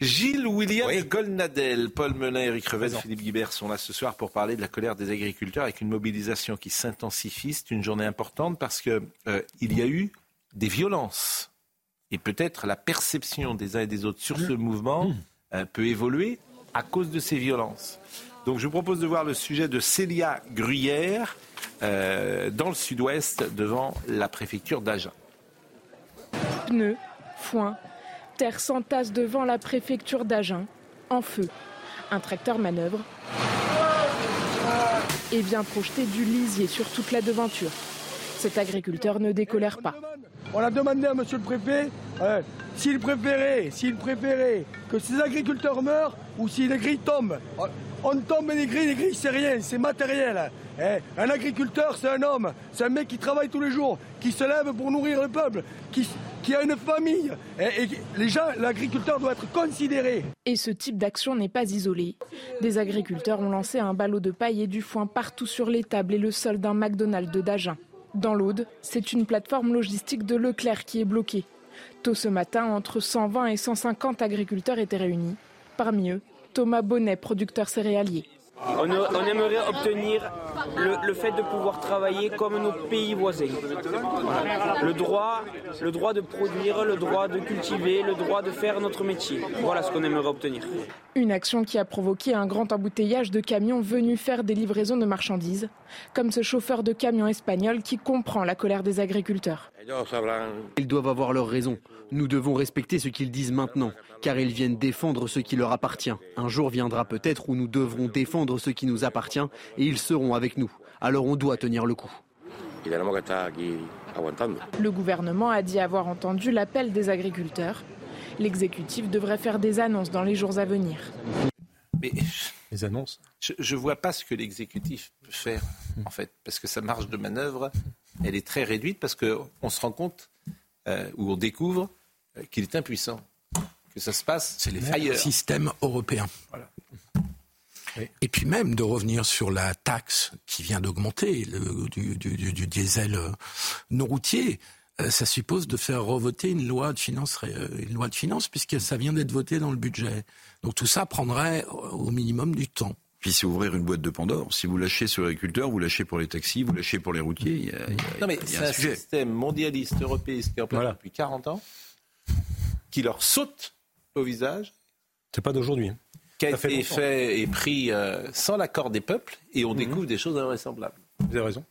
Gilles William Goldnadel, Paul Menin, Eric Revel, Philippe Guibert sont là ce soir pour parler de la colère des agriculteurs avec une mobilisation qui s'intensifie. C'est une journée importante parce que euh, il y a eu des violences et peut-être la perception des uns et des autres sur ce mouvement euh, peut évoluer à cause de ces violences. Donc je vous propose de voir le sujet de Célia Gruyère euh, dans le sud-ouest devant la préfecture d'Agen. Pneus, foin, terre s'entasse devant la préfecture d'Agen, en feu. Un tracteur manœuvre et vient projeter du lisier sur toute la devanture. Cet agriculteur ne décolère pas. On a demandé à monsieur le préfet euh, s'il préférait, s'il préférait que ces agriculteurs meurent ou si les grilles tombent. On tombe les grilles, les grilles c'est rien, c'est matériel. Eh, un agriculteur c'est un homme, c'est un mec qui travaille tous les jours, qui se lève pour nourrir le peuple, qui, a une famille. Et, et les gens, l'agriculteur doit être considéré. Et ce type d'action n'est pas isolé. Des agriculteurs ont lancé un ballot de paille et du foin partout sur les tables et le sol d'un McDonald's de d'Agen. Dans l'Aude, c'est une plateforme logistique de Leclerc qui est bloquée. Tôt ce matin, entre 120 et 150 agriculteurs étaient réunis. Parmi eux, Thomas Bonnet, producteur céréalier. On, on aimerait obtenir le, le, fait de pouvoir travailler comme nos pays voisins. Voilà. Le, droit, le droit de produire, le droit de cultiver, le droit de faire notre métier. Voilà ce qu'on aimerait obtenir. Une action qui a provoqué un grand embouteillage de camions venus faire des livraisons de marchandises, comme ce chauffeur de camion espagnol qui comprend la colère des agriculteurs. Ils doivent avoir leur raison. Nous devons respecter ce qu'ils disent maintenant, car ils viennent défendre ce qui leur appartient. Un jour viendra peut-être où nous devrons défendre ce qui nous appartient et ils seront avec nous. Alors on doit tenir le coup. Le gouvernement a dit avoir entendu l'appel des agriculteurs. L'exécutif devrait faire des annonces dans les jours à venir. Mais les annonces Je ne vois pas ce que l'exécutif peut faire, en fait, parce que sa marge de manœuvre, elle est très réduite, parce qu'on se rend compte, euh, ou on découvre, euh, qu'il est impuissant, que ça se passe C'est les ailleurs. système européen. Voilà. Et puis même de revenir sur la taxe qui vient d'augmenter du, du, du, du, diesel euh, non routier. Euh, ça suppose de faire revoter une loi de finances, une loi de finances puisque ça vient d'être voté dans le budget. Donc tout ça prendrait au minimum du temps. Puis c'est ouvrir une boîte de Pandore. Si vous lâchez sur les agriculteurs, vous lâchez pour les taxis, vous lâchez pour les routiers. Il y a, il y a, non mais il y a c'est un un sujet. système mondialiste européiste qui est en place Voilà. depuis 40 ans, qui leur saute au visage, C'est pas d'aujourd'hui. hein. qui a fait été fait et pris euh, sans l'accord des peuples, et on découvre des choses invraisemblables. Vous avez raison.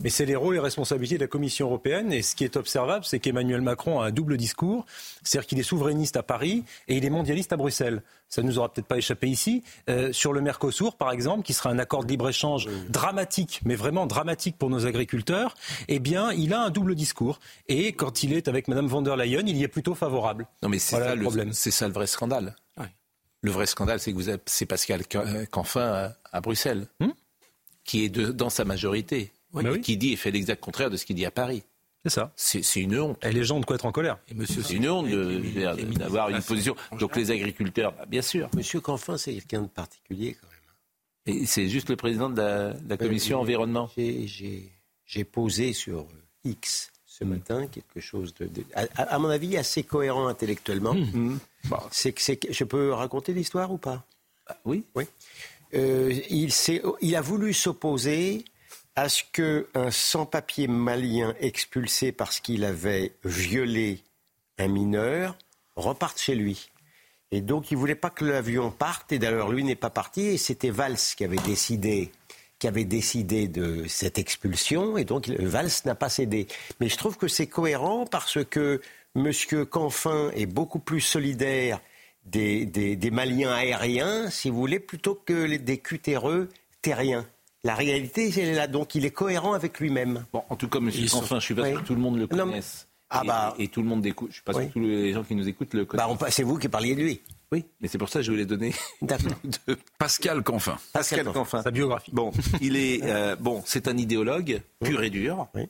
Mais c'est les rôles et responsabilités de la Commission européenne. Et ce qui est observable, c'est qu'Emmanuel Macron a un double discours. C'est-à-dire qu'il est souverainiste à Paris et il est mondialiste à Bruxelles. Ça ne nous aura peut-être pas échappé ici. Euh, sur le Mercosur, par exemple, qui sera un accord de libre-échange dramatique, mais vraiment dramatique pour nos agriculteurs, eh bien, il a un double discours. Et quand il est avec Mme von der Leyen, il y est plutôt favorable. Non, mais c'est Voilà ça, le problème. c'est ça le vrai scandale. Le vrai scandale, c'est que vous avez- c'est Pascal Ca- euh, Canfin à, à Bruxelles, Hmm? qui est de- dans sa majorité, Bah oui. qui dit et fait l'exact contraire de ce qu'il dit à Paris. C'est ça. C'est une honte. Et les gens ont de quoi être en colère. Et monsieur C'est une honte d'avoir une et- position. Donc les agriculteurs, bah, bien sûr. Monsieur Canfin, c'est quelqu'un de particulier quand même. Et c'est juste le président de la, de la commission Euh, environnement. J'ai- posé sur euh, X ce matin quelque chose de, de- à, à mon avis, assez cohérent intellectuellement. Mmh. Bon, C'est que c'est que- je peux raconter l'histoire ou pas? Bah, oui. Euh, il, s'est- il a voulu s'opposer à ce qu'un sans-papier malien expulsé parce qu'il avait violé un mineur reparte chez lui. Et donc il voulait pas que l'avion parte, et d'ailleurs lui n'est pas parti, et c'était Valls qui avait décidé qui avait décidé de cette expulsion, et donc Valls n'a pas cédé. Mais je trouve que c'est cohérent parce que M. Canfin est beaucoup plus solidaire des, des- des Maliens aériens, si vous voulez, plutôt que des cutéreux terriens. La réalité, elle est là. Donc, il est cohérent avec lui-même. Bon, en tout cas, Monsieur Ils sont- Canfin, je suis pas sûr que tout le monde le Non, connaisse. Ah et, bah. et, tout le monde écoute. Je suis pas sûr Oui. que tous les gens qui nous écoutent le connaissent. Bah, c'est vous qui parliez de lui. Oui, mais c'est pour ça que je voulais donner D'accord. de Pascal Canfin. Pascal Canfin. Canfin. Sa biographie. Bon, il est euh, bon, c'est un idéologue pur et dur. Oui.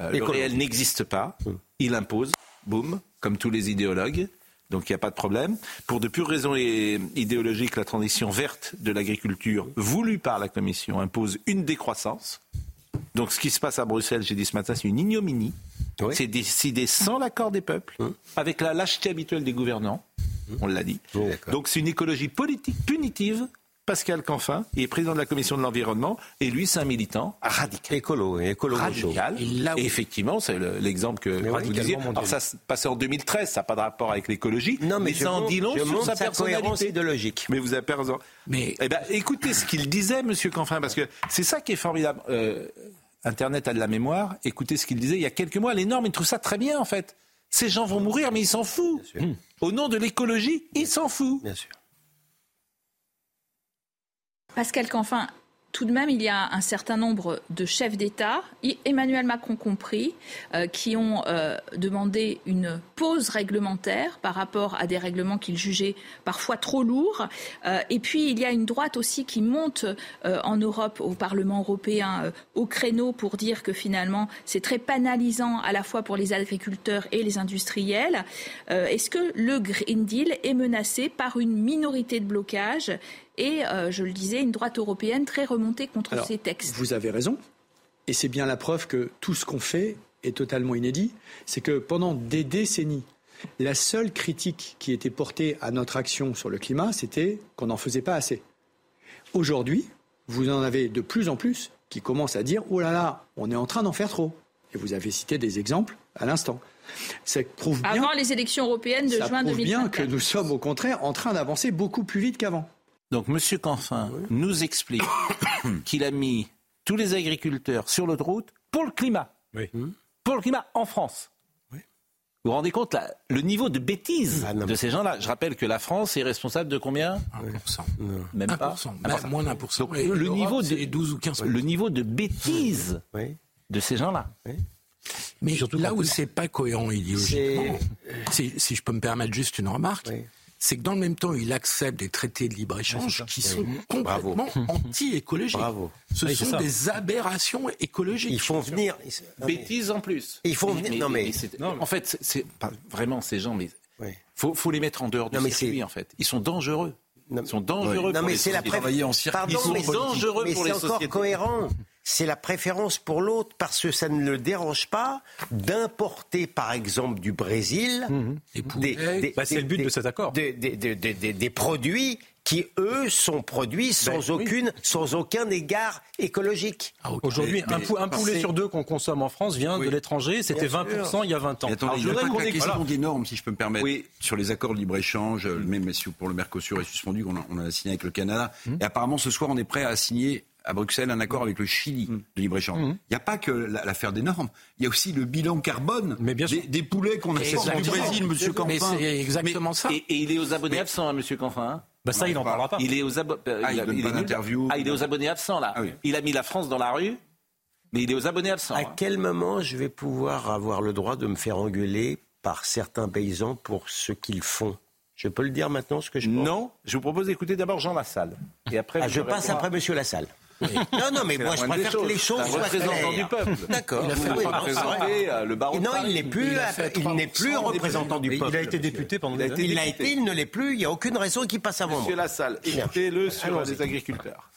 Euh, le réel n'existe pas. Il impose, boum, comme tous les idéologues. Donc il n'y a pas de problème. Pour de pures raisons idéologiques, la transition verte de l'agriculture voulue par la Commission impose une décroissance. Donc ce qui se passe à Bruxelles, j'ai dit ce matin, c'est une ignominie. Oui. C'est décidé sans l'accord des peuples, avec la lâcheté habituelle des gouvernants. On l'a dit. Donc c'est une écologie politique punitive. Pascal Canfin, il est président de la commission de l'environnement, et lui, c'est un militant radical. Écolo, écolo gaucho. Radical. Et là où- Et effectivement, c'est le- l'exemple que vous radicalement disiez. Alors ça se passait en 2013, ça n'a pas de rapport avec l'écologie, Non, mais, mais je ça en dit long sur montre sa cohérence personnalité. idéologique. Mais vous avez raison. Mais Eh ben, écoutez ce qu'il disait, Monsieur Canfin, parce que c'est ça qui est formidable. Euh, Internet a de la mémoire. Écoutez ce qu'il disait il y a quelques mois. Les normes, ils trouvent ça très bien, en fait. Ces gens vont mourir, mais ils s'en foutent. Au nom de l'écologie, ils s'en foutent. Bien sûr. Pascal Canfin, tout de même, il y a un certain nombre de chefs d'État, Emmanuel Macron compris, euh, qui ont euh, demandé une pause réglementaire par rapport à des règlements qu'ils jugeaient parfois trop lourds. Euh, et puis, il y a une droite aussi qui monte en Europe, au Parlement européen, au créneau pour dire que finalement, c'est très pénalisant à la fois pour les agriculteurs et les industriels. Est-ce que le Green Deal est menacé par une minorité de blocage et, euh, je le disais, une droite européenne très remontée contre Alors, ces textes. Vous avez raison. Et c'est bien la preuve que tout ce qu'on fait est totalement inédit. C'est que pendant des décennies, la seule critique qui était portée à notre action sur le climat, c'était qu'on n'en faisait pas assez. Aujourd'hui, vous en avez de plus en plus qui commencent à dire Oh là là, on est en train d'en faire trop. Et vous avez cité des exemples à l'instant. Ça prouve bien, Avant les élections européennes de ça juin prouve bien 2024. que nous sommes au contraire en train d'avancer beaucoup plus vite qu'avant. Donc, Monsieur Canfin nous explique qu'il a mis tous les agriculteurs sur l'autre route pour le climat. Oui. Pour le climat en France. Vous vous rendez compte là, le niveau de bêtise Ah, de ces gens-là Je rappelle que la France est responsable de combien 1%. Même pas. 1%, même moins d'un pour cent. Le niveau de- c'est 12 ou 15 Le niveau de bêtise Oui. de ces gens-là. Mais là où c'est pas cohérent idéologiquement, si, si je peux me permettre juste une remarque, Oui. C'est que dans le même temps, il accepte des traités de libre-échange qui sont complètement anti-écologiques. Bravo. Ce Oui, c'est sont ça. des aberrations écologiques. Ils font venir. Non, mais- Bêtise en plus. Ils font venir- non, mais- c'est- En fait, c'est- c'est pas vraiment ces gens, mais Oui. faut, faut les mettre en dehors du Non, mais circuit c'est- en fait. Ils sont dangereux. Non, Ils sont dangereux. Non, pour mais les c'est la pré- Travailler en circuit. Pardon, Ils sont mais- dangereux mais pour c'est les encore sociétés. cohérent. C'est la préférence pour l'autre parce que ça ne le dérange pas d'importer, par exemple, du Brésil Les poulets, Bah, c'est le but de cet accord. Des, des- des- des- des- des produits qui, eux, sont produits sans, Ben, oui. aucune, sans aucun égard écologique. Ah. Aujourd'hui, un, pou- un mais- poulet sur deux qu'on consomme en France vient Oui. de l'étranger. C'était Bien 20% il y a 20 ans. Mais attendez, Alors, il je y a voudrais qu'on ait- question normes, si je peux me permettre, Oui. sur les accords de libre-échange, euh, même si pour le Mercosur est suspendu, qu'on a, on a signé avec le Canada. Hum. Et apparemment, ce soir, on est prêt à signer à Bruxelles un accord avec le Chili Hum. de libre-échange. Il n'y a pas que la- l'affaire des normes, il y a aussi le bilan carbone Mais bien des, poulets qu'on achète du. Brésil, monsieur Mais Campin. c'est exactement ça. Et, et il est aux abonnés absents, hein, Monsieur Canfin. hein Bah, ça, il n'en parlera pas. Il est aux abo- euh, Ah, il a- donne est pas nul. d'interview. Ah, il est aux abonnés absents là. Ah oui. Il a mis la France dans la rue, mais il est aux abonnés absents. À hein. quel moment je vais pouvoir avoir le droit de me faire engueuler par certains paysans pour ce qu'ils font? Je peux le dire maintenant, ce que je pense? Non, je vous propose d'écouter d'abord Jean Lassalle. Et après, Ah, je passe après Monsieur Lassalle. Non, non, mais moi je préfère des que les choses. soient représentant claires. du peuple. D'accord. Il a fait euh, le Non, il n'est plus, Il il n'est plus 3% représentant du peuple. Il a été député pendant Il a des été années. Il l'a été, il ne l'est plus. Il n'y a aucune raison qu'il passe avant Monsieur moi. Lassalle, écoutez-le sur les agriculteurs.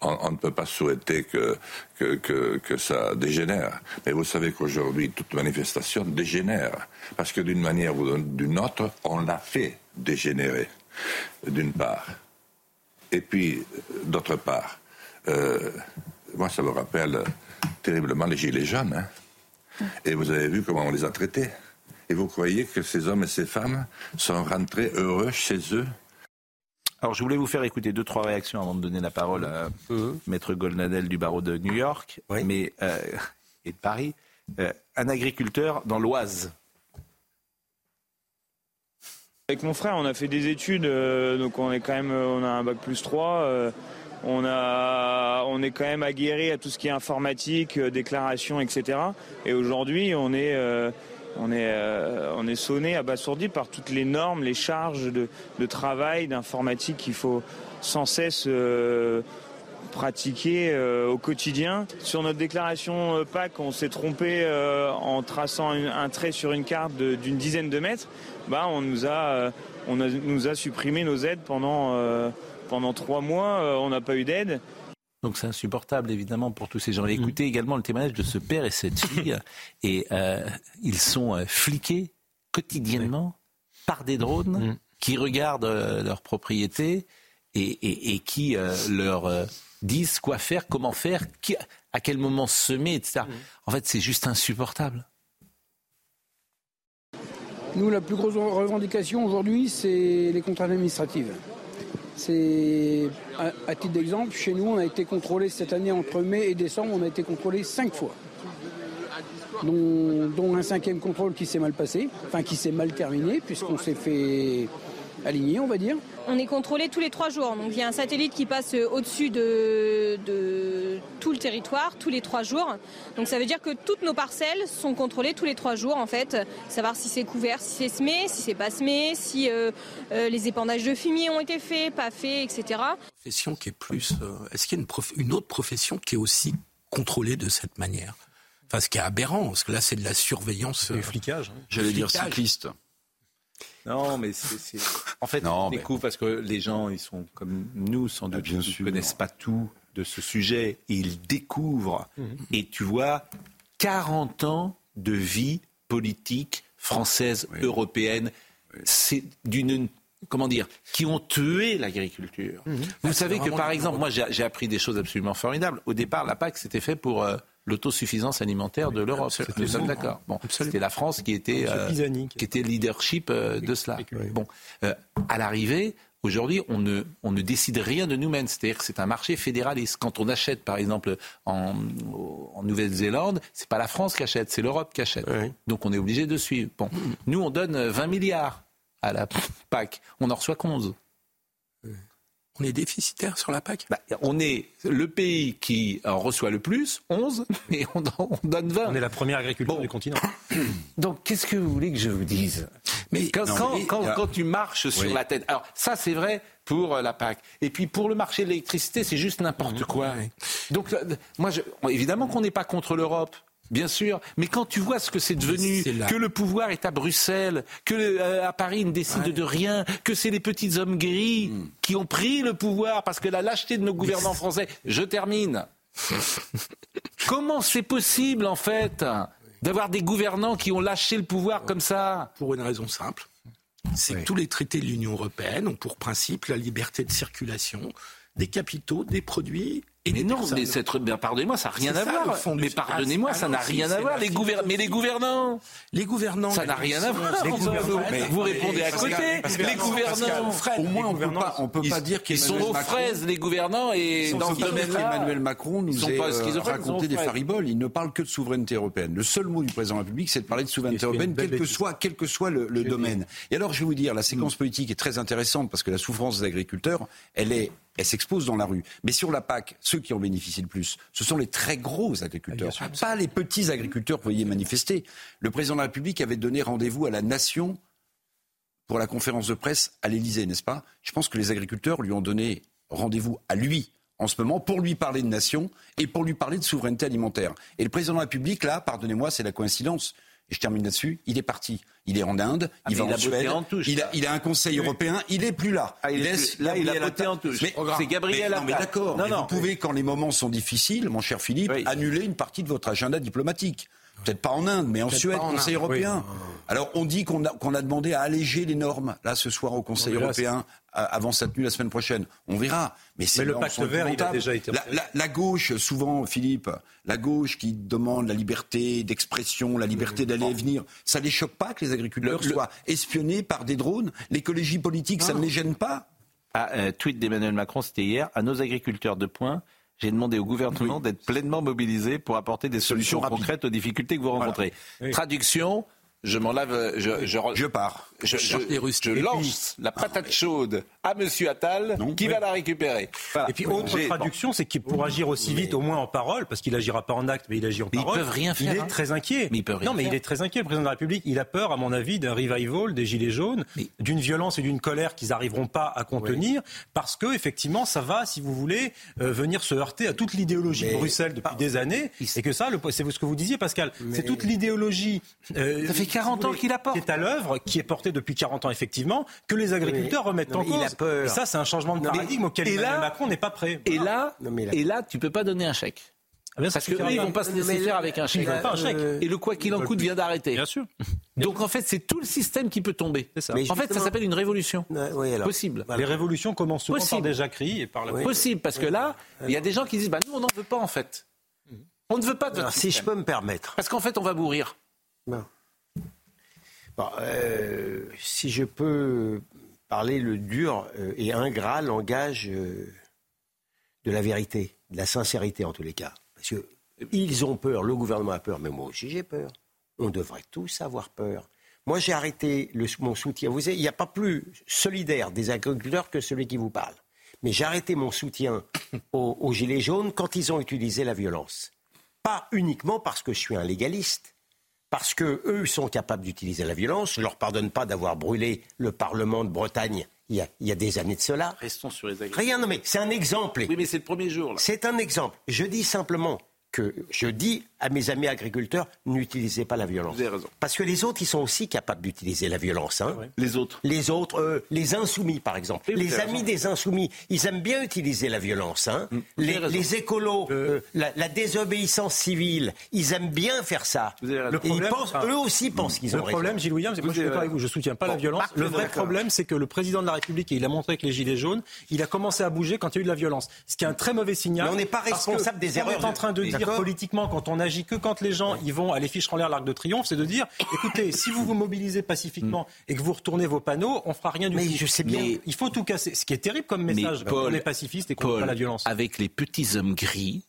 on, on ne peut pas souhaiter que, que, que, que ça dégénère. Mais vous savez qu'aujourd'hui, toute manifestation dégénère. Parce que d'une manière ou d'une autre, on l'a fait dégénérer, d'une part. Et puis, d'autre part, euh, moi, ça me rappelle terriblement les Gilets jaunes. hein. Et vous avez vu comment on les a traités. Et vous croyez que ces hommes et ces femmes sont rentrés heureux chez eux? Alors, je voulais vous faire écouter deux, trois réactions avant de donner la parole à Maître Goldnadel du barreau de New York Oui. mais, euh, et de Paris. Euh, un agriculteur dans l'Oise. Avec mon frère, on a fait des études, euh, donc on est quand même, euh, on a un bac plus 3. euh, on, a, on est quand même aguerri à tout ce qui est informatique, euh, déclaration, etc. Et aujourd'hui, on est, euh, on est, euh, on est sonné, abasourdi par toutes les normes, les charges de, de travail, d'informatique qu'il faut sans cesse pratiquer euh, au quotidien. Sur notre déclaration euh, PAC, on s'est trompé euh, en traçant un, un trait sur une carte d'une dizaine de mètres. Bah, on nous a, euh, on a- nous a supprimé nos aides pendant, euh, pendant trois mois. Euh, on n'a pas eu d'aide. Donc c'est insupportable évidemment pour tous ces gens. Écoutez également le témoignage de ce père et cette fille et euh, ils sont euh, fliqués quotidiennement par des drones qui regardent euh, leur propriété et, et- et qui euh, leur euh, disent quoi faire, comment faire, qui- à quel moment semer, etc. En fait c'est juste insupportable. Nous, la plus grosse revendication aujourd'hui, c'est les contraintes administratives. C'est, à, à titre d'exemple, chez nous, on a été contrôlé cette année entre mai et décembre, on a été contrôlé cinq fois. Dont, dont un cinquième contrôle qui s'est mal passé, enfin qui s'est mal terminé, puisqu'on s'est fait aligner, on va dire. On est contrôlé tous les trois jours. Donc il y a un satellite qui passe euh, au-dessus de, de tout le territoire tous les trois jours. Donc ça veut dire que toutes nos parcelles sont contrôlées tous les trois jours en fait. Savoir si c'est couvert, si c'est semé, si c'est pas semé, si euh, euh, les épandages de fumier ont été faits, pas faits, etc. profession qui est plus. euh, Est-ce qu'il y a une, prof- une autre profession qui est aussi contrôlée de cette manière? Enfin, ce qui est aberrant, parce que là, c'est de la surveillance. Le flicage. hein. J'allais dire cycliste. Non, mais c'est. En fait, on découvre parce que les gens, ils sont comme nous, sans doute, ils ne connaissent pas tout de ce sujet. Ils découvrent. Et tu vois, 40 ans de vie politique française, européenne, c'est d'une. Comment dire Qui ont tué l'agriculture. Vous Ah, savez que, par exemple, moi, j'ai j'ai appris des choses absolument formidables. Au départ, la PAC, c'était fait pour. euh, L'autosuffisance alimentaire de l'Europe. Nous sommes d'accord. Bon, c'était la France qui était, euh, qui était leadership euh, de cela. Bon, euh, à l'arrivée, aujourd'hui, on ne, on ne décide rien de nous-mêmes. C'est-à-dire que c'est un marché fédéraliste. Quand on achète, par exemple, en, en Nouvelle-Zélande, c'est pas la France qui achète, c'est l'Europe qui achète. Donc on est obligé de suivre. Bon, nous, on donne 20 milliards à la PAC. On en reçoit 11. On est déficitaire sur la PAC Bah, On est le pays qui en reçoit le plus, 11, et on, donne 20. On est la première agriculture du continent. Donc, qu'est-ce que vous voulez que je vous dise? Mais quand, non, quand- mais- quand- il y a- quand tu marches sur Oui. la tête. Alors, ça, c'est vrai pour euh, la PAC. Et puis, pour le marché de l'électricité, c'est juste n'importe quoi. Donc, euh, moi, je- évidemment qu'on n'est pas contre l'Europe. Bien sûr, mais quand tu vois ce que c'est devenu, que le pouvoir est à Bruxelles, que euh, à Paris il ne décide de rien, que c'est les petits hommes gris Hmm. qui ont pris le pouvoir parce que la lâcheté de nos gouvernants français. Je termine. Comment c'est possible en fait d'avoir des gouvernants qui ont lâché le pouvoir comme ça? Pour une raison simple. C'est que tous les traités de l'Union européenne ont pour principe la liberté de circulation des capitaux, des produits et Mais non, mais cette- ben, pardonnez-moi, ça n'a rien à voir. Mais pardonnez-moi, ça n'a rien à voir. Les Mais les gouvernants, Les gouvernants. ça n'a rien à voir. Vous, répondez à côté. Les gouvernants, Au moins, on peut pas, on peut ils, pas dire ils sont aux Macron- fraises, les gouvernants, et dans ce domaine-là, qu'Emmanuel Macron ils nous pas euh, raconté des fariboles. Il ne parle que de souveraineté européenne. Le seul mot du président de la République, c'est de parler de souveraineté européenne, quel que soit, quel que soit le, le domaine. Et alors, je vais vous dire, la séquence politique est très intéressante parce que la souffrance des agriculteurs, elle est, elle s'expose dans la rue. Mais sur la PAC, ceux qui en bénéficient le plus, ce sont les très gros agriculteurs, pas les petits agriculteurs que vous voyez manifester. Le président de la République avait donné rendez-vous à la nation pour la conférence de presse à l'Élysée, n'est-ce pas? Je pense que les agriculteurs lui ont donné rendez-vous à lui en ce moment pour lui parler de nation et pour lui parler de souveraineté alimentaire. Et le président de la République, là, pardonnez-moi, c'est la coïncidence. Et je termine là-dessus, il est parti. Il est en Inde, Ah, il va il a en Suède, en touche, il, a, là. il a un conseil européen, il est plus là. Ah, il laisse plus- là, il a botté Attal. en touche. Mais, C'est Gabriel mais, non, mais d'accord, vous pouvez, quand les moments sont difficiles, mon cher Philippe, Oui. annuler une partie de votre agenda diplomatique. Peut-être pas en Inde, mais en Suède, Conseil Inde, européen. Alors on dit qu'on a, qu'on a demandé à alléger les normes, là, ce soir au Conseil européen, avant sa tenue la semaine prochaine. On verra. Mais, Mais le pacte vert, il a déjà été La, la- la gauche, souvent, Philippe, la gauche qui demande la liberté d'expression, la liberté d'aller et venir, ça les choque pas que les agriculteurs Le- soient espionnés par des drones? L'écologie politique, ça ne les gêne pas? Ah, euh, tweet d'Emmanuel Macron, c'était hier, à nos agriculteurs de points. J'ai demandé au gouvernement d'être pleinement mobilisé pour apporter des solutions concrètes aux difficultés que vous rencontrez. Oui. Traduction, je m'en lave, je, je, Je pars. Je, lance la patate chaude à Monsieur Attal, qui va la récupérer. Voilà. Et puis, autre traduction, c'est qu'il pour agir aussi vite, au moins en parole, parce qu'il agira pas en acte, mais il agit en Mais ils parole. peuvent rien Il faire, est hein. très inquiet. Mais ils peuvent rien non, mais faire. il est très inquiet, le président de la République. Il a peur, à mon avis, d'un revival des Gilets jaunes, d'une violence et d'une colère qu'ils n'arriveront pas à contenir, parce que, effectivement, ça va, si vous voulez, euh, venir se heurter à toute l'idéologie de Bruxelles depuis des années. Et que ça, le- c'est ce que vous disiez, Pascal, c'est toute l'idéologie. euh, Ça fait 40 si vous ans qu'il la porte. Qui est à l'œuvre, qui est portée depuis 40 ans, effectivement, que les agriculteurs remettent non, en il a cause. peur. Et ça, c'est un changement de Non, mais- paradigme auquel là- Macron n'est pas prêt. Et là, Non, a- et là, tu peux pas donner un chèque. Ah bien, Parce que suffira eux, ils pas. vont pas se Non, laisser faire avec un Ils chèque. un chèque. Euh, Et le quoi qu'il en coûte vient d'arrêter. Bien sûr. Donc en fait, c'est tout le système qui peut tomber. C'est ça. Mais En fait, ça s'appelle une révolution. Oui, alors. Possible. Les révolutions commencent souvent Possible. par des jacqueries et par la Possible, parce que là, il y a des gens qui disent bah, nous, on n'en veut pas en fait. On ne veut pas de Alors, si je peux me permettre. Parce qu'en fait, on va mourir. Bon. Euh, si je peux parler le dur euh, et ingrat langage euh, de la vérité, de la sincérité en tous les cas. Parce que ils ont peur, le gouvernement a peur, mais moi aussi j'ai peur. On devrait tous avoir peur. Moi j'ai arrêté le- mon soutien. Vous il n'y a pas plus solidaire des agriculteurs que celui qui vous parle. Mais j'ai arrêté mon soutien aux Gilets jaunes quand ils ont utilisé la violence. Pas uniquement parce que je suis un légaliste, parce que eux sont capables d'utiliser la violence. Je ne leur pardonne pas d'avoir brûlé le Parlement de Bretagne il y a, il y a des années de cela. Restons sur les agriculteurs. Rien, non mais c'est un exemple. Oui, mais c'est le premier jour. C'est un exemple. Je dis simplement que je dis à mes amis agriculteurs, n'utilisez pas la violence. Vous avez raison. Parce que les autres, ils sont aussi capables d'utiliser la violence. hein. Les autres. Les autres, euh, les insoumis par exemple, les amis raison. des insoumis, ils aiment bien utiliser la violence. hein. vous Les, avez raison. les écolos, euh, la, la désobéissance civile, ils aiment bien faire ça. Vous avez raison. Le Et ils problème, pensent, enfin, eux aussi pensent qu'ils Le ont raison. problème, Gilles Williams, c'est moi je suis d'accord avec vous, je soutiens pas la violence. Le vrai problème, c'est que le président de la République, et il a montré avec les Gilets jaunes, il a commencé à bouger quand il y a eu de la violence. Ce qui est un très mauvais signal. Mais on n'est pas responsable des erreurs est en train de de- dire politiquement quand on agit que quand les gens ils vont aller ficher en l'air l'arc de triomphe, c'est de dire écoutez, si vous vous mobilisez pacifiquement et que vous retournez vos panneaux, on fera rien du Mais tout. je sais bien. Mais il faut tout casser. Ce qui est terrible comme message Paul- pour les pacifistes et contre Paul, la violence. avec les petits hommes gris,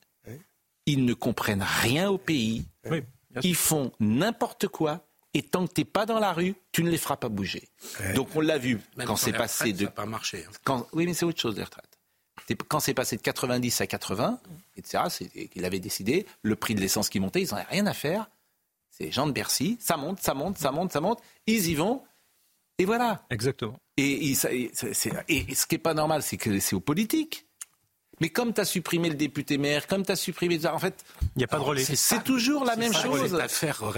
ils ne comprennent rien au pays. Oui. Ils font n'importe quoi. Et tant que t'es pas dans la rue, tu ne les feras pas bouger. Donc on l'a vu Même quand c'est les passé de Ça n'a pas marché. hein. quand, oui, mais c'est autre chose, les retraites. Quand c'est passé de 90 à 80, etc., c'est qu'il avait décidé, le prix de l'essence qui montait, ils n'en avaient rien à faire. C'est les gens de Bercy, ça monte, ça monte, ça monte, ça monte, ils y vont, et voilà. Exactement. Et, il- ça- et c'est- c'est- et ce qui n'est pas normal, c'est que c'est aux politiques. Mais comme tu as supprimé le député maire, comme tu as supprimé. En fait, Il n'y a pas de relais. c'est toujours la même chose.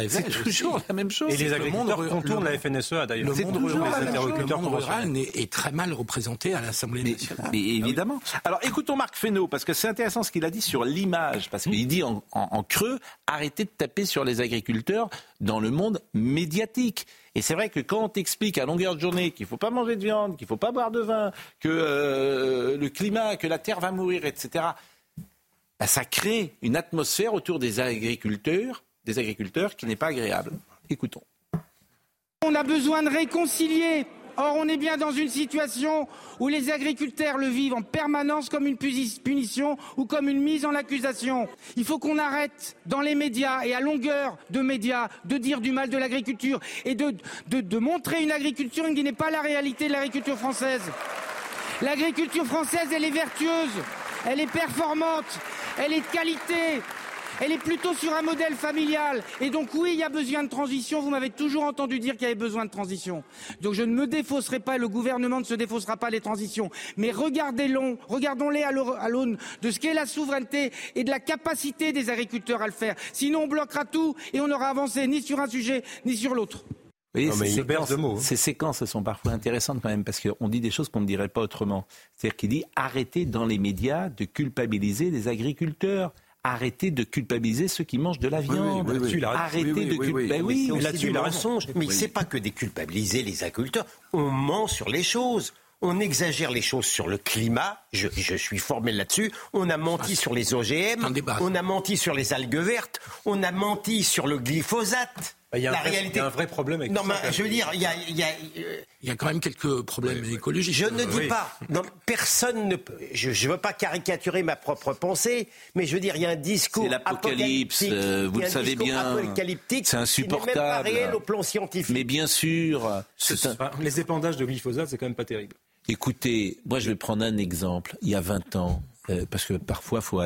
C'est toujours la même chose. Et les le agriculteurs contournent la FNSEA d'ailleurs. Le C'est monde toujours rural, la même le interlocuteurs monde rural est, très mal représenté à l'Assemblée nationale. mais évidemment. Alors écoutons Marc Fesneau, parce que c'est intéressant ce qu'il a dit sur l'image, parce qu'il dit en creux, arrêtez de taper sur les agriculteurs dans le monde médiatique. Et c'est vrai que quand on t'explique à longueur de journée qu'il ne faut pas manger de viande, qu'il ne faut pas boire de vin, que euh, le climat, que la terre va mourir, etc., bah, ça crée une atmosphère autour des agriculteurs, des agriculteurs qui n'est pas agréable. Écoutons. On a besoin de réconcilier. Or, on est bien dans une situation où les agriculteurs le vivent en permanence comme une punition ou comme une mise en accusation. Il faut qu'on arrête dans les médias et à longueur de médias de dire du mal de l'agriculture et de montrer une agriculture qui n'est pas la réalité de l'agriculture française. L'agriculture française, elle est vertueuse, elle est performante, elle est de qualité. Elle est plutôt sur un modèle familial. Et donc oui, il y a besoin de transition. Vous m'avez toujours entendu dire qu'il y avait besoin de transition. Donc je ne me défausserai pas, et le gouvernement ne se défaussera pas des transitions. Mais regardez-les, regardons-les à l'aune- à l'aune de ce qu'est la souveraineté et de la capacité des agriculteurs à le faire. Sinon, on bloquera tout et on n'aura avancé ni sur un sujet ni sur l'autre. Vous voyez, ces, séquences, mots, hein. ces séquences sont parfois intéressantes quand même parce qu'on dit des choses qu'on ne dirait pas autrement. C'est-à-dire qu'il dit arrêtez dans les médias de culpabiliser les agriculteurs. Arrêtez de culpabiliser ceux qui mangent de la viande. oui, oui. Arrêtez Oui, oui, de oui, oui, culpabiliser. oui. Ben là-dessus, il a raison. Mais c'est pas que déculpabiliser les agriculteurs. On ment sur les choses. On exagère les choses sur le climat. Je, je suis formel là-dessus. On a menti sur les OGM. On a menti sur les algues vertes. On a menti sur le glyphosate. Bah, il y a un la vrai- réalité. il y a un vrai problème avec Non, mais je veux dire, il y a. il y a, euh, Il y a quand même quelques problèmes écologiques. Je ne dis Oui. pas. Non, personne ne peut. Je ne veux pas caricaturer ma propre pensée, mais je veux dire, il y a un discours. C'est l'apocalypse, euh, vous le savez bien. apocalyptique C'est n'est même pas insupportable. réel au plan scientifique. Mais bien sûr. un- les épandages de glyphosate, c'est quand même pas terrible. Écoutez, moi je vais prendre un exemple. Il y a 20 ans, euh, parce que parfois il faut,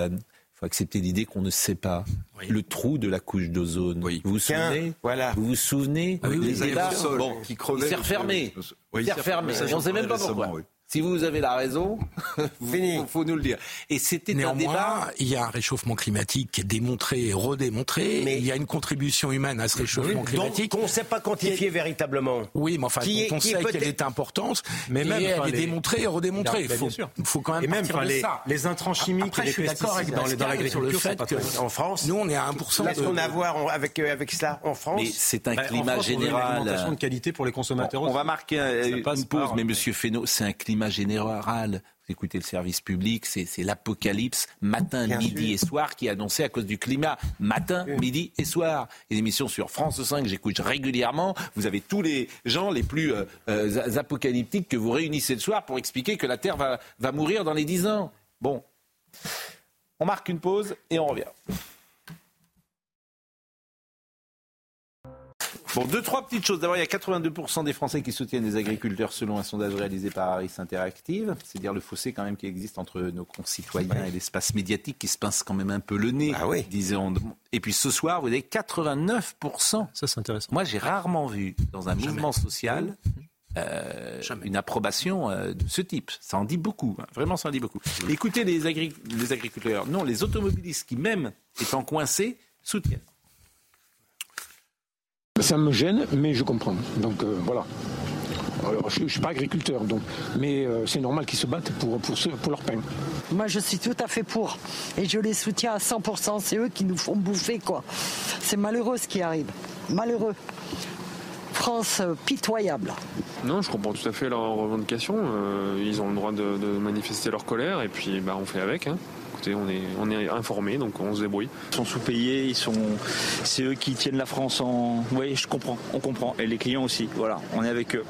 faut accepter l'idée qu'on ne sait pas. Le trou de la couche d'ozone. Vous vous souvenez voilà. Vous vous souvenez Ah oui, oui, Les les débats aérosols Bon, qui crevaient il s'est refermé. Oui, il s'est refermé. on ne sait même pas pourquoi. Oui. Si vous avez la raison, il faut nous le dire. Et c'était un Néanmoins, débat. il y a un réchauffement climatique qui est démontré et redémontré. il y a une contribution humaine à ce réchauffement Donc, climatique. qu'on ne sait pas quantifier véritablement. Oui, mais enfin, Qui est- on qui sait qu'elle est importante, Mais et même, elle enfin, est les- démontrée et redémontrée. Il faut, quand même Et même, enfin, les- ça. les intrants chimiques Après, et les je suis d'accord avec pesticides dans dans l'agriculture, En France, nous, on est à 1% Qu'est-ce de... qu'on a à voir avec, euh, avec cela en France Mais c'est un Bah, climat général. de qualité pour les consommateurs On va marquer un- Ça une pause, mais Monsieur Fesneau, c'est un climat général. Vous écoutez le service public, c'est l'apocalypse matin, Bien midi et soir qui est annoncé à cause du climat. Matin, midi et soir. Une émission sur France 5 que j'écoute régulièrement. Vous avez tous les gens les plus euh, euh, apocalyptiques que vous réunissez le soir pour expliquer que la Terre va, va mourir dans les 10 ans. Bon. On marque une pause et on revient. Bon, deux, trois petites choses. D'abord, il y a 82% des Français qui soutiennent les agriculteurs selon un sondage réalisé par Harris Interactive. C'est dire le fossé quand même qui existe entre nos concitoyens et l'espace médiatique qui se pince quand même un peu le nez, Ah oui. disait-on. Et puis ce soir, vous avez 89%. Ça, c'est intéressant. Moi, j'ai rarement vu dans un mouvement social euh, une approbation euh, de ce type. Ça en dit beaucoup, hein. vraiment ça en dit beaucoup. Écoutez les, agri- les agriculteurs, non, les automobilistes qui même étant coincés soutiennent. Ça me gêne, mais je comprends. Donc euh, voilà. Alors, je ne suis pas agriculteur, donc, mais euh, c'est normal qu'ils se battent pour, pour, ce- pour leur pain. Moi, je suis tout à fait pour. Et je les soutiens à 100%. C'est eux qui nous font bouffer, quoi. C'est malheureux ce qui arrive. Malheureux. France euh, pitoyable. Non, je comprends tout à fait leurs revendications. Euh, ils ont le droit de, de manifester leur colère et puis bah, on fait avec. hein. Écoutez, on est, on est informés, donc on se débrouille. Ils sont sous-payés, ils sont, c'est eux qui tiennent la France en. Oui, je comprends, on comprend. Et les clients aussi. Voilà, on est avec eux.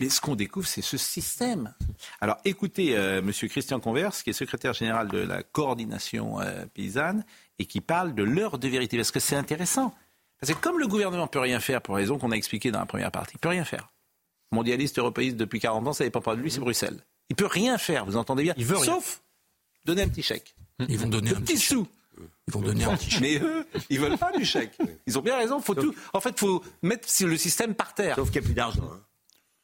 Mais ce qu'on découvre, c'est ce système. Alors écoutez, euh, Monsieur Christian Converse, qui est secrétaire général de la coordination euh, paysanne, et qui parle de l'heure de vérité, parce que c'est intéressant. Parce que comme le gouvernement peut rien faire, pour raison qu'on a expliqué dans la première partie, il peut rien faire. Mondialiste, européiste depuis 40 ans, ça dépend pas de lui, c'est Bruxelles. Il peut rien faire, vous entendez bien? Il veut rien. Sauf donner un petit chèque. Ils vont donner un petit petit sou. Ils vont donner un petit chèque. Mais eux, ils veulent pas du chèque. Ils ont bien raison. Faut tout. En fait, faut mettre le système par terre. Sauf qu'il n'y a plus d'argent. hein.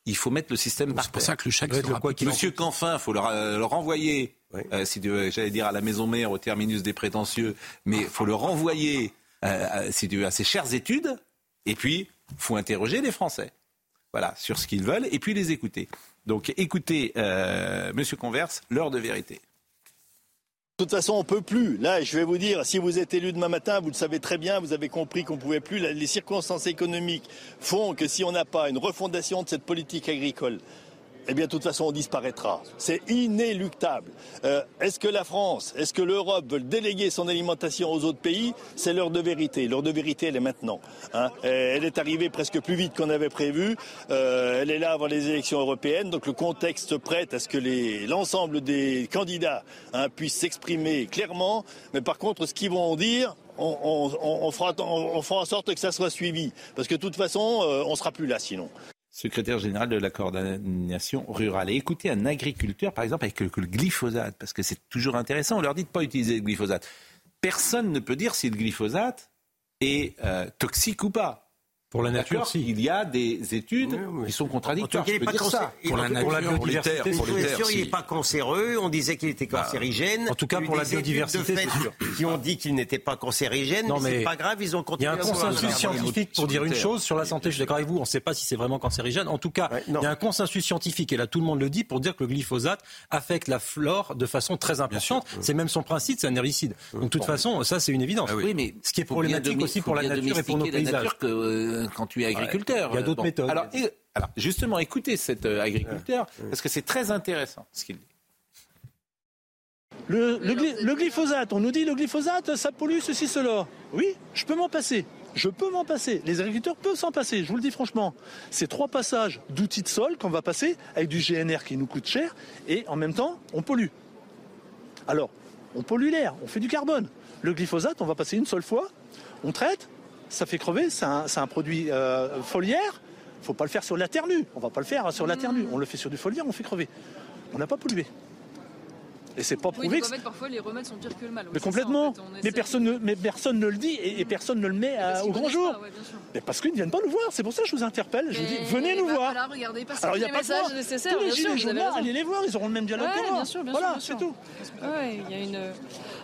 Il faut mettre le système par C'est pour terre. ça que le chèque sera le quoi qu'il en Monsieur Canfin, faut le, euh, le renvoyer. euh, si tu veux, j'allais dire à la maison mère, au terminus des prétentieux, mais faut le renvoyer, euh, à- si tu veux, à ses chères études. Et puis, faut interroger les Français, voilà, sur ce qu'ils veulent, et puis les écouter. Donc, écoutez, euh, Monsieur Converse, l'heure de vérité. De toute façon, on peut plus. Là, je vais vous dire, si vous êtes élu demain matin, vous le savez très bien, vous avez compris qu'on pouvait plus. Les circonstances économiques font que si on n'a pas une refondation de cette politique agricole, eh bien, de toute façon, on disparaîtra. C'est inéluctable. Euh, est-ce que la France, est-ce que l'Europe veulent déléguer son alimentation aux autres pays? C'est l'heure de vérité. L'heure de vérité, elle est maintenant. hein. Euh, elle est arrivée presque plus vite qu'on avait prévu. Euh, elle est là avant les élections européennes. Donc, le contexte prête à ce que les- l'ensemble des candidats hein, puissent s'exprimer clairement. Mais par contre, ce qu'ils vont dire, on, on- on- fera, on- fera en sorte que ça soit suivi. Parce que de toute façon, euh, on sera plus là sinon. Secrétaire général de la coordination rurale. Et écoutez un agriculteur, par exemple, avec le, glyphosate, parce que c'est toujours intéressant, on leur dit de pas utiliser le glyphosate. Personne ne peut dire si le glyphosate est euh, toxique ou pas. Pour la nature, si. Il y a des études qui sont contradictoires. En tout cas, il je peux pas dire ça. pour la biodiversité, Je pour les terres, sûr, il n'est pas cancéreux. On disait qu'il était cancérigène. En tout cas, pour la biodiversité, c'est sûr. Qui ont dit qu'il n'était pas cancérigène. Non, mais, mais c'est pas grave, ils ont Il y continué a un consensus scientifique pour dire une chose sur la santé. Je suis d'accord avec vous. On ne sait pas si c'est vraiment cancérigène. En tout cas, il y a un consensus scientifique et là tout le monde le dit pour dire que le glyphosate affecte la flore de façon très importante. C'est même son principe, c'est un herbicide. Donc de toute façon, ça c'est une évidence. Oui, mais ce qui est problématique aussi pour la nature et pour nos paysages. Euh, quand tu es agriculteur. Il y a d'autres Bon. méthodes. Alors, et- alors, justement, écoutez cet euh, agriculteur, parce que c'est très intéressant ce qu'il dit. Le, le gly- le glyphosate, on nous dit le glyphosate, ça pollue ceci, cela. Oui, je peux m'en passer. je peux m'en passer. Les agriculteurs peuvent s'en passer, je vous le dis franchement. C'est trois passages d'outils de sol qu'on va passer avec du GNR qui nous coûte cher et en même temps, on pollue. Alors, on pollue l'air, on fait du carbone. Le glyphosate, on va passer une seule fois, on traite, ça fait crever, c'est un, produit euh, foliaire. Il faut pas le faire sur la terre nue. On va pas le faire sur la terre nue. On le fait sur du foliaire, on fait crever. On n'a pas pollué. Et c'est pas prouvé. Oui, parfois les remèdes sont pires que le mal. Mais complètement. mais, personne ne, mais personne ne le dit et, personne ne le met au grand jour. mais parce qu'ils ne viennent pas nous voir. C'est pour ça que je vous interpelle. Je vous dis, venez nous voir. Alors il n'y a pas de nécessaires. Tous les gilets jaunes, allez les voir. Ils auront le même dialogue que moi. Voilà, c'est tout. il y a une.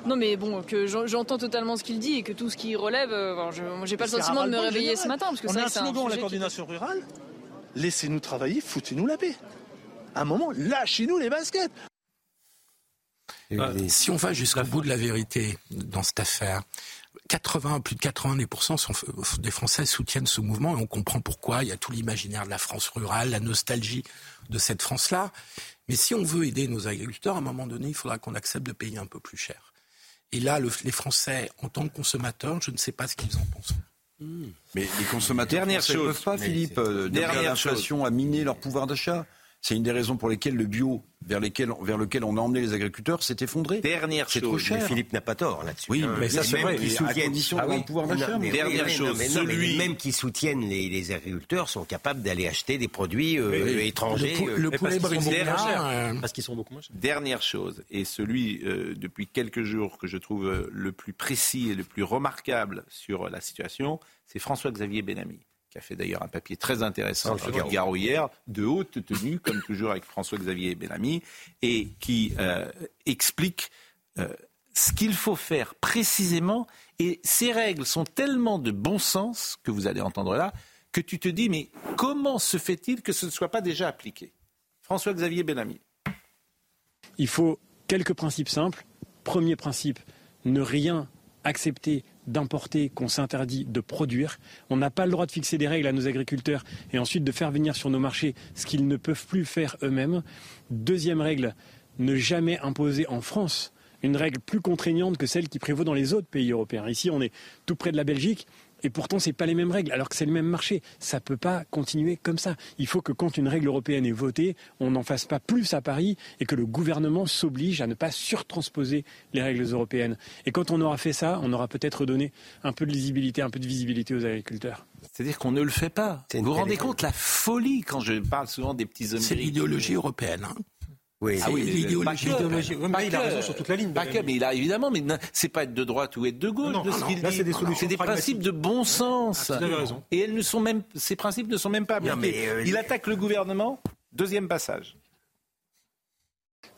Non, mais bon, que j'entends totalement ce qu'il dit et que tout ce qu'il relève, euh, moi, j'ai pas le sentiment de me réveiller ce matin parce que on a un slogan la coordination rurale. Laissez-nous travailler, foutez-nous la paix. À un moment, lâchez-nous les baskets. Euh, si on va jusqu'au bout de la vérité dans cette affaire, 80, plus de 90% sont, des Français soutiennent ce mouvement et on comprend pourquoi. Il y a tout l'imaginaire de la France rurale, la nostalgie de cette France-là. Mais si on veut aider nos agriculteurs, à un moment donné, il faudra qu'on accepte de payer un peu plus cher. Et là, les Français, en tant que consommateurs, je ne sais pas ce qu'ils en pensent. Mais les consommateurs ne peuvent pas, Philippe. Euh, dernière l'inflation a miné leur pouvoir d'achat. C'est une des raisons pour lesquelles le bio, vers, lequel on a emmené les agriculteurs, s'est effondré. Dernière chose. Trop cher. Philippe n'a pas tort là-dessus. Oui, hein. mais ça c'est vrai. Qui soutiennent, ah oui. pouvoir d'achat. Dernière chose. celui... même qui soutiennent les, les, agriculteurs sont capables d'aller acheter des produits euh, étrangers. Le, euh, poulet brésilien, parce qu'ils sont beaucoup moins chers. Dernière chose, et celui euh, depuis quelques jours que je trouve le plus précis et le plus remarquable sur la situation, c'est François-Xavier Benamy qui a fait d'ailleurs un papier très intéressant dans le Figaro hier, de haute tenue, comme toujours avec François-Xavier Bellamy, et qui euh, explique euh, ce qu'il faut faire précisément. Et ces règles sont tellement de bon sens, que vous allez entendre là, que tu te dis, mais comment se fait-il que ce ne soit pas déjà appliqué? François-Xavier Bellamy. Il faut quelques principes simples. Premier principe, ne rien accepter d'importer qu'on s'interdit de produire. On n'a pas le droit de fixer des règles à nos agriculteurs et ensuite de faire venir sur nos marchés ce qu'ils ne peuvent plus faire eux-mêmes. Deuxième règle, ne jamais imposer en France une règle plus contraignante que celle qui prévaut dans les autres pays européens. Ici, on est tout près de la Belgique. Et pourtant, ce n'est pas les mêmes règles, alors que c'est le même marché. Ça ne peut pas continuer comme ça. Il faut que quand une règle européenne est votée, on n'en fasse pas plus à Paris et que le gouvernement s'oblige à ne pas surtransposer les règles européennes. Et quand on aura fait ça, on aura peut-être donné un peu de lisibilité, un peu de visibilité aux agriculteurs. C'est-à-dire qu'on ne le fait pas. Vous vous rendez compte la folie quand je parle souvent des petits hommes C'est l'idéologie européenne. Hein. Oui, ah oui l'idéologie. il a raison sur toute la ligne. Mais il a évidemment, mais c'est pas être de droite ou être de gauche de ce qu'il dit. C'est des solutions. C'est des principes de bon sens. Ah, raison. Et elles ne sont même, ces principes ne sont même pas appliqués. Euh, il attaque le gouvernement. Deuxième passage.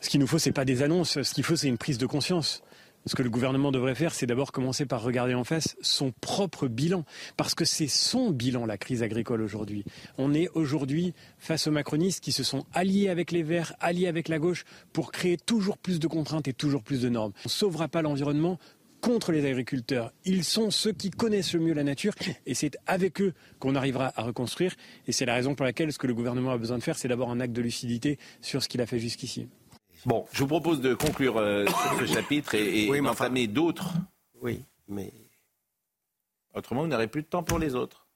Ce qu'il nous faut, c'est pas des annonces. Ce qu'il faut, c'est une prise de conscience. Ce que le gouvernement devrait faire, c'est d'abord commencer par regarder en face son propre bilan. Parce que c'est son bilan, la crise agricole aujourd'hui. On est aujourd'hui face aux macronistes qui se sont alliés avec les Verts, alliés avec la gauche, pour créer toujours plus de contraintes et toujours plus de normes. On ne sauvera pas l'environnement contre les agriculteurs. Ils sont ceux qui connaissent le mieux la nature et c'est avec eux qu'on arrivera à reconstruire. Et c'est la raison pour laquelle ce que le gouvernement a besoin de faire, c'est d'abord un acte de lucidité sur ce qu'il a fait jusqu'ici. Bon, je vous propose de conclure euh, ce chapitre et, d'entamer d'autres. Oui, mais. Autrement, vous n'aurez plus de temps pour les autres.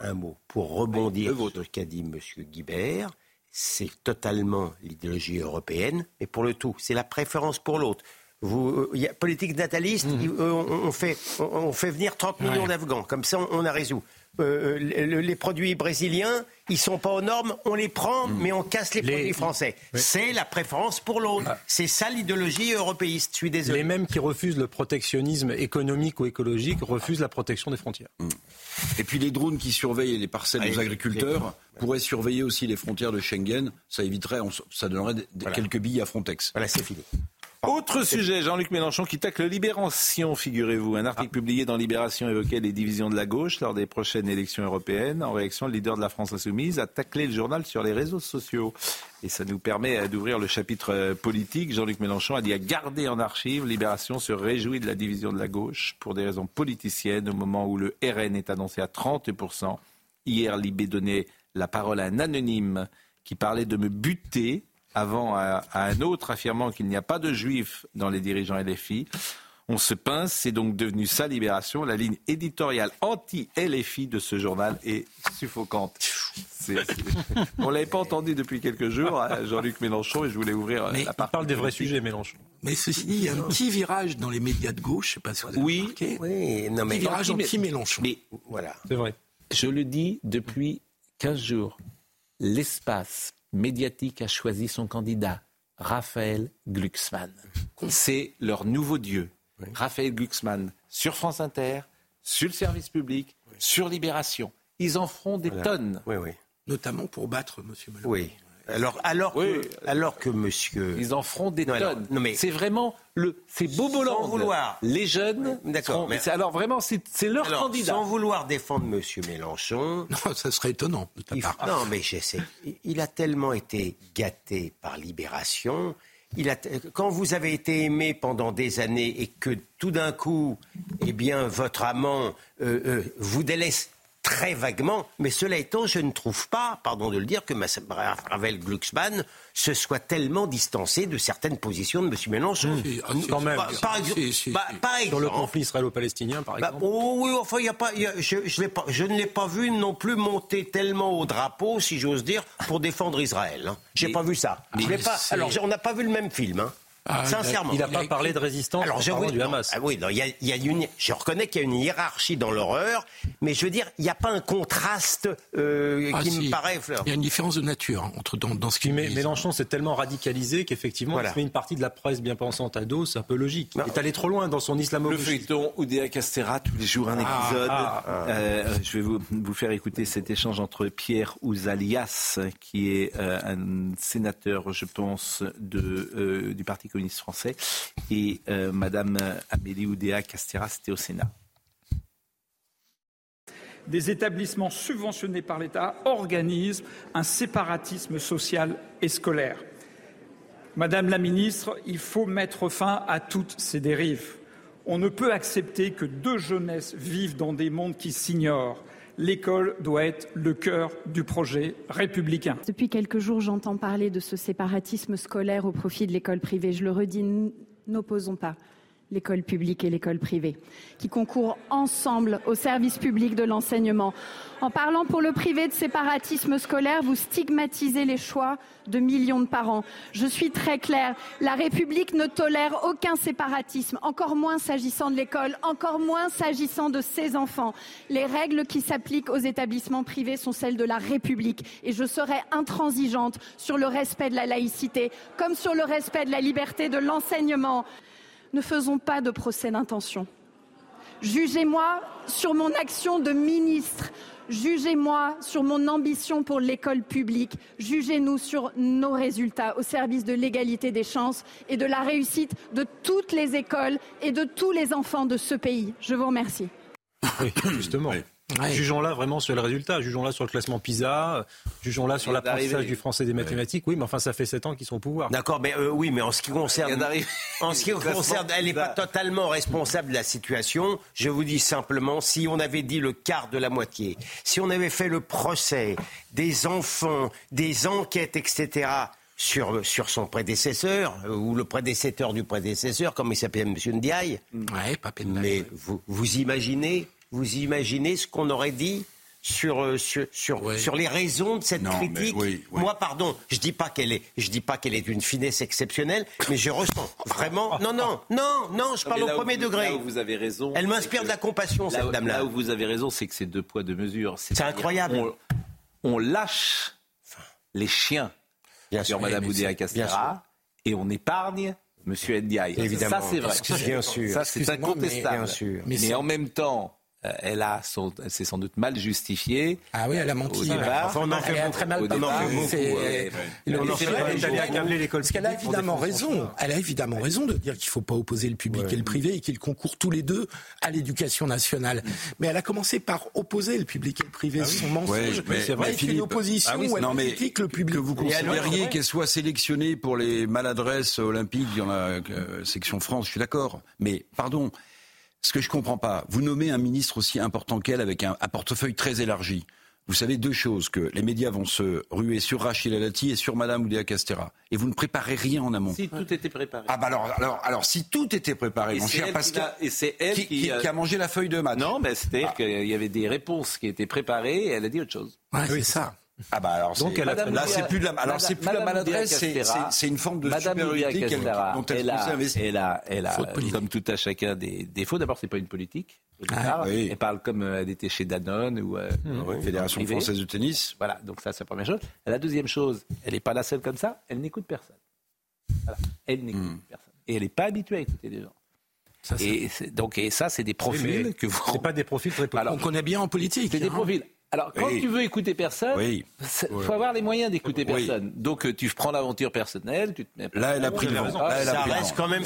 Un mot. Pour rebondir sur ce qu'a dit M. Guibert, c'est totalement l'idéologie européenne, mais pour le tout, c'est la préférence pour l'autre. Vous, il y a politique nataliste, mmh. on, fait, on, fait venir 30 millions d'Afghans, comme ça on, a résolu. Euh, les produits brésiliens, ils sont pas aux normes, on les prend, hmm. mais on casse les, produits français. C'est la préférence pour l'autre. Ah. C'est ça l'idéologie européiste. Je suis désolé. Les mêmes qui refusent le protectionnisme économique ou écologique refusent la protection des frontières. Hmm. Et puis les drones qui surveillent les parcelles des agriculteurs pourraient surveiller aussi les frontières de Schengen. Ça éviterait, ça donnerait quelques billes à Frontex. Voilà, c'est fini. Autre sujet, Jean-Luc Mélenchon qui tacle Libération, figurez-vous. Un article publié dans Libération évoquait les divisions de la gauche lors des prochaines élections européennes. En réaction, le leader de la France insoumise a taclé le journal sur les réseaux sociaux. Et ça nous permet d'ouvrir le chapitre euh, politique. Jean-Luc Mélenchon a dit à garder en archive. Libération se réjouit de la division de la gauche pour des raisons politiciennes au moment où le RN est annoncé à 30%. Hier, Libé donnait la parole à un anonyme qui parlait de me buter avant à, un autre affirmant qu'il n'y a pas de juifs dans les dirigeants LFI. On se pince, c'est donc devenu ça, Libération. La ligne éditoriale anti-LFI de ce journal est suffocante. C'est- c'est- On l'avait pas entendu depuis quelques jours, hein, Jean-Luc Mélenchon, et je voulais ouvrir euh, Mais la il part. parle des vrais sujets, Mélenchon. Mais ceci dit, il y a un petit virage dans les médias de gauche, je ne sais pas si vous avez Oui. remarqué. Oui, non mais Petit virage Anti- anti-Mélenchon. Mais voilà. C'est vrai. je le dis depuis 15 jours, l'espace médiatique a choisi son candidat, Raphaël Glucksmann. C'est leur nouveau dieu. Raphaël Glucksmann, sur France Inter, sur le service public, sur Libération. Ils en feront des Voilà. tonnes. Oui, oui. Notamment pour battre M. Mélenchon. Oui. Alors, alors, Oui. que, alors que monsieur. Ils en feront des Non, alors, tonnes. non, mais- C'est vraiment le, c'est Boboland. Sans vouloir. Les jeunes. D'accord, mais- c'est- alors vraiment, c'est, c'est leur Alors, candidat. sans vouloir défendre monsieur Mélenchon. Non, ça serait étonnant de ta il- part. non, mais j'essaie. Il- Il a tellement été gâté par Libération. Il a, quand vous avez été aimé pendant des années et que tout d'un coup, eh bien, votre amant euh, euh, vous délaisse très vaguement, mais cela étant, je ne trouve pas, pardon de le dire, que Ravel Glucksmann se soit tellement distancé de certaines positions de M. Mélenchon. Si, ah, si, Quand même. Par, par exemple, Si, si, bah, si. par Sur le conflit israélo-palestinien, par bah, exemple. oh oui, enfin, il y a pas, y a- je, pas, je ne l'ai pas vu non plus monter tellement au drapeau, si j'ose dire, pour défendre Israël. Hein. J'ai pas vu ça. Je l'ai pas. Alors, on n'a pas vu le même film. Hein. Ah, Sincèrement. Il n'a pas a parlé de résistance Alors, en je, parlant oui, du non, Hamas. ah oui, non, il y a, il y a une, je reconnais qu'il y a une hiérarchie dans l'horreur, mais je veux dire, il n'y a pas un contraste euh, Ah, qui si. me paraît. Il y a une différence de nature hein, entre dans, dans ce Mé- dit. Mélenchon s'est tellement radicalisé qu'effectivement, Voilà. il se met une partie de la presse bien pensante à dos, c'est un peu logique. Il est allé trop loin dans son Le islamophobie. feuilleton Oudéa Castera, tous les jours un Ah, épisode. ah, Euh, je vais vous, vous faire écouter cet échange entre Pierre Ouzalias, qui est euh, un sénateur, je pense, de, euh, du Parti communiste français, et euh, Madame Amélie Oudéa Castera, c'était au Sénat. des établissements subventionnés par l'État organisent un séparatisme social et scolaire. Madame la ministre, il faut mettre fin à toutes ces dérives. On ne peut accepter que deux jeunesses vivent dans des mondes qui s'ignorent. L'école doit être le cœur du projet républicain. Depuis quelques jours, j'entends parler de ce séparatisme scolaire au profit de l'école privée. Je le redis, n'opposons pas l'école publique et l'école privée, qui concourent ensemble au service public de l'enseignement. En parlant pour le privé de séparatisme scolaire, vous stigmatisez les choix de millions de parents. Je suis très claire, la République ne tolère aucun séparatisme, encore moins s'agissant de l'école, encore moins s'agissant de ses enfants. Les règles qui s'appliquent aux établissements privés sont celles de la République et je serai intransigeante sur le respect de la laïcité comme sur le respect de la liberté de l'enseignement. Ne faisons pas de procès d'intention. Jugez-moi sur mon action de ministre. Jugez-moi sur mon ambition pour l'école publique. Jugez-nous sur nos résultats au service de l'égalité des chances et de la réussite de toutes les écoles et de tous les enfants de ce pays. Je vous remercie. Oui, justement. Jugeons-la vraiment sur le résultat, jugeons-la sur le classement PISA, jugeons-la sur l'apprentissage du français et des mathématiques. Oui, mais enfin, ça fait 7 ans qu'ils sont au pouvoir. D'accord, mais euh, oui, mais en ce qui concerne, en ce qui concerne, elle n'est pas totalement responsable de la situation. Je vous dis simplement, si on avait dit le quart de la moitié, si on avait fait le procès des enfants, des enquêtes, etc. Sur, sur son prédécesseur, euh, ou le prédécesseur du prédécesseur, comme il s'appelle M. Ndiaye. Mais vous, vous imaginez, vous imaginez ce qu'on aurait dit sur, euh, sur, sur, sur les raisons de cette Non, critique. oui, oui. Moi, pardon, je dis pas qu'elle est, je dis pas qu'elle est d'une finesse exceptionnelle, mais je ressens vraiment. Non, non, non, non, je parle au premier vous- degré. Là où vous avez raison. Elle m'inspire de la compassion, cette dame-là. Là où vous avez raison, c'est que c'est deux poids, deux mesures. C'est incroyable. On, on lâche les chiens sur sûr, Madame mais Oudéa c'est- bien Castera et on épargne Monsieur Ndiaye. Évidemment. Ça, c'est vrai. Bien sûr. Ça, c'est mais- incontestable. bien sûr. Mais, en même temps, elle a son- elle s'est sans doute mal justifiée. Ah oui, elle a menti. Au départ. Enfin, on en fait Elle a beaucoup. très mal Au parlé. départ, On en fait beaucoup, c'est- vrai, l'école Parce qu'elle a évidemment raison. Elle a évidemment raison de dire qu'il ne faut pas opposer le public et le privé et qu'ils concourent tous les deux à l'éducation nationale. Mais elle a commencé par opposer le public et le privé. Son mensonge, Ouais, mais- c'est mais une opposition ah oui, où elle non, mais critique le public. Que vous considériez qu'elle soit sélectionnée pour les maladresses olympiques dans la euh, section France, je suis d'accord. Mais pardon, ce que je ne comprends pas, vous nommez un ministre aussi important qu'elle avec un, portefeuille très élargi. Vous savez deux choses, que les médias vont se ruer sur Rachid Alati et sur Madame Oudéa Castera. Et vous ne préparez rien en amont. Si tout était préparé. Ah bah alors, alors, alors si tout était préparé, mon cher Pascal, et c'est elle euh, qui, a... mangé la feuille de match. Non, mais c'est-à-dire ah. qu'il y avait des réponses qui étaient préparées et elle a dit autre chose. Ah oui, c'est ça. Ah bah alors Donc là c'est plus de la alors c'est maladresse c'est une forme de Madame supériorité dont elle, a, elle a, elle a comme tout à chacun des défauts d'abord c'est pas une politique ah elle parle comme euh, elle était chez Danone ou euh. Ah Fédération française de tennis. Voilà donc ça c'est la première chose. La deuxième chose elle n'est pas la seule comme ça elle n'écoute personne. Elle n'écoute hmm. personne. Et elle n'est pas habituée à écouter des gens. Et donc et ça, c'est des profils oui, que vous. C'est pas des profils très Alors, On connaît bien en politique. C'est des hein. profils alors, quand tu veux écouter personne, il faut avoir les moyens d'écouter personne. Donc, euh, tu prends l'aventure personnelle, tu te mets Là, elle a pris le ça reste quand même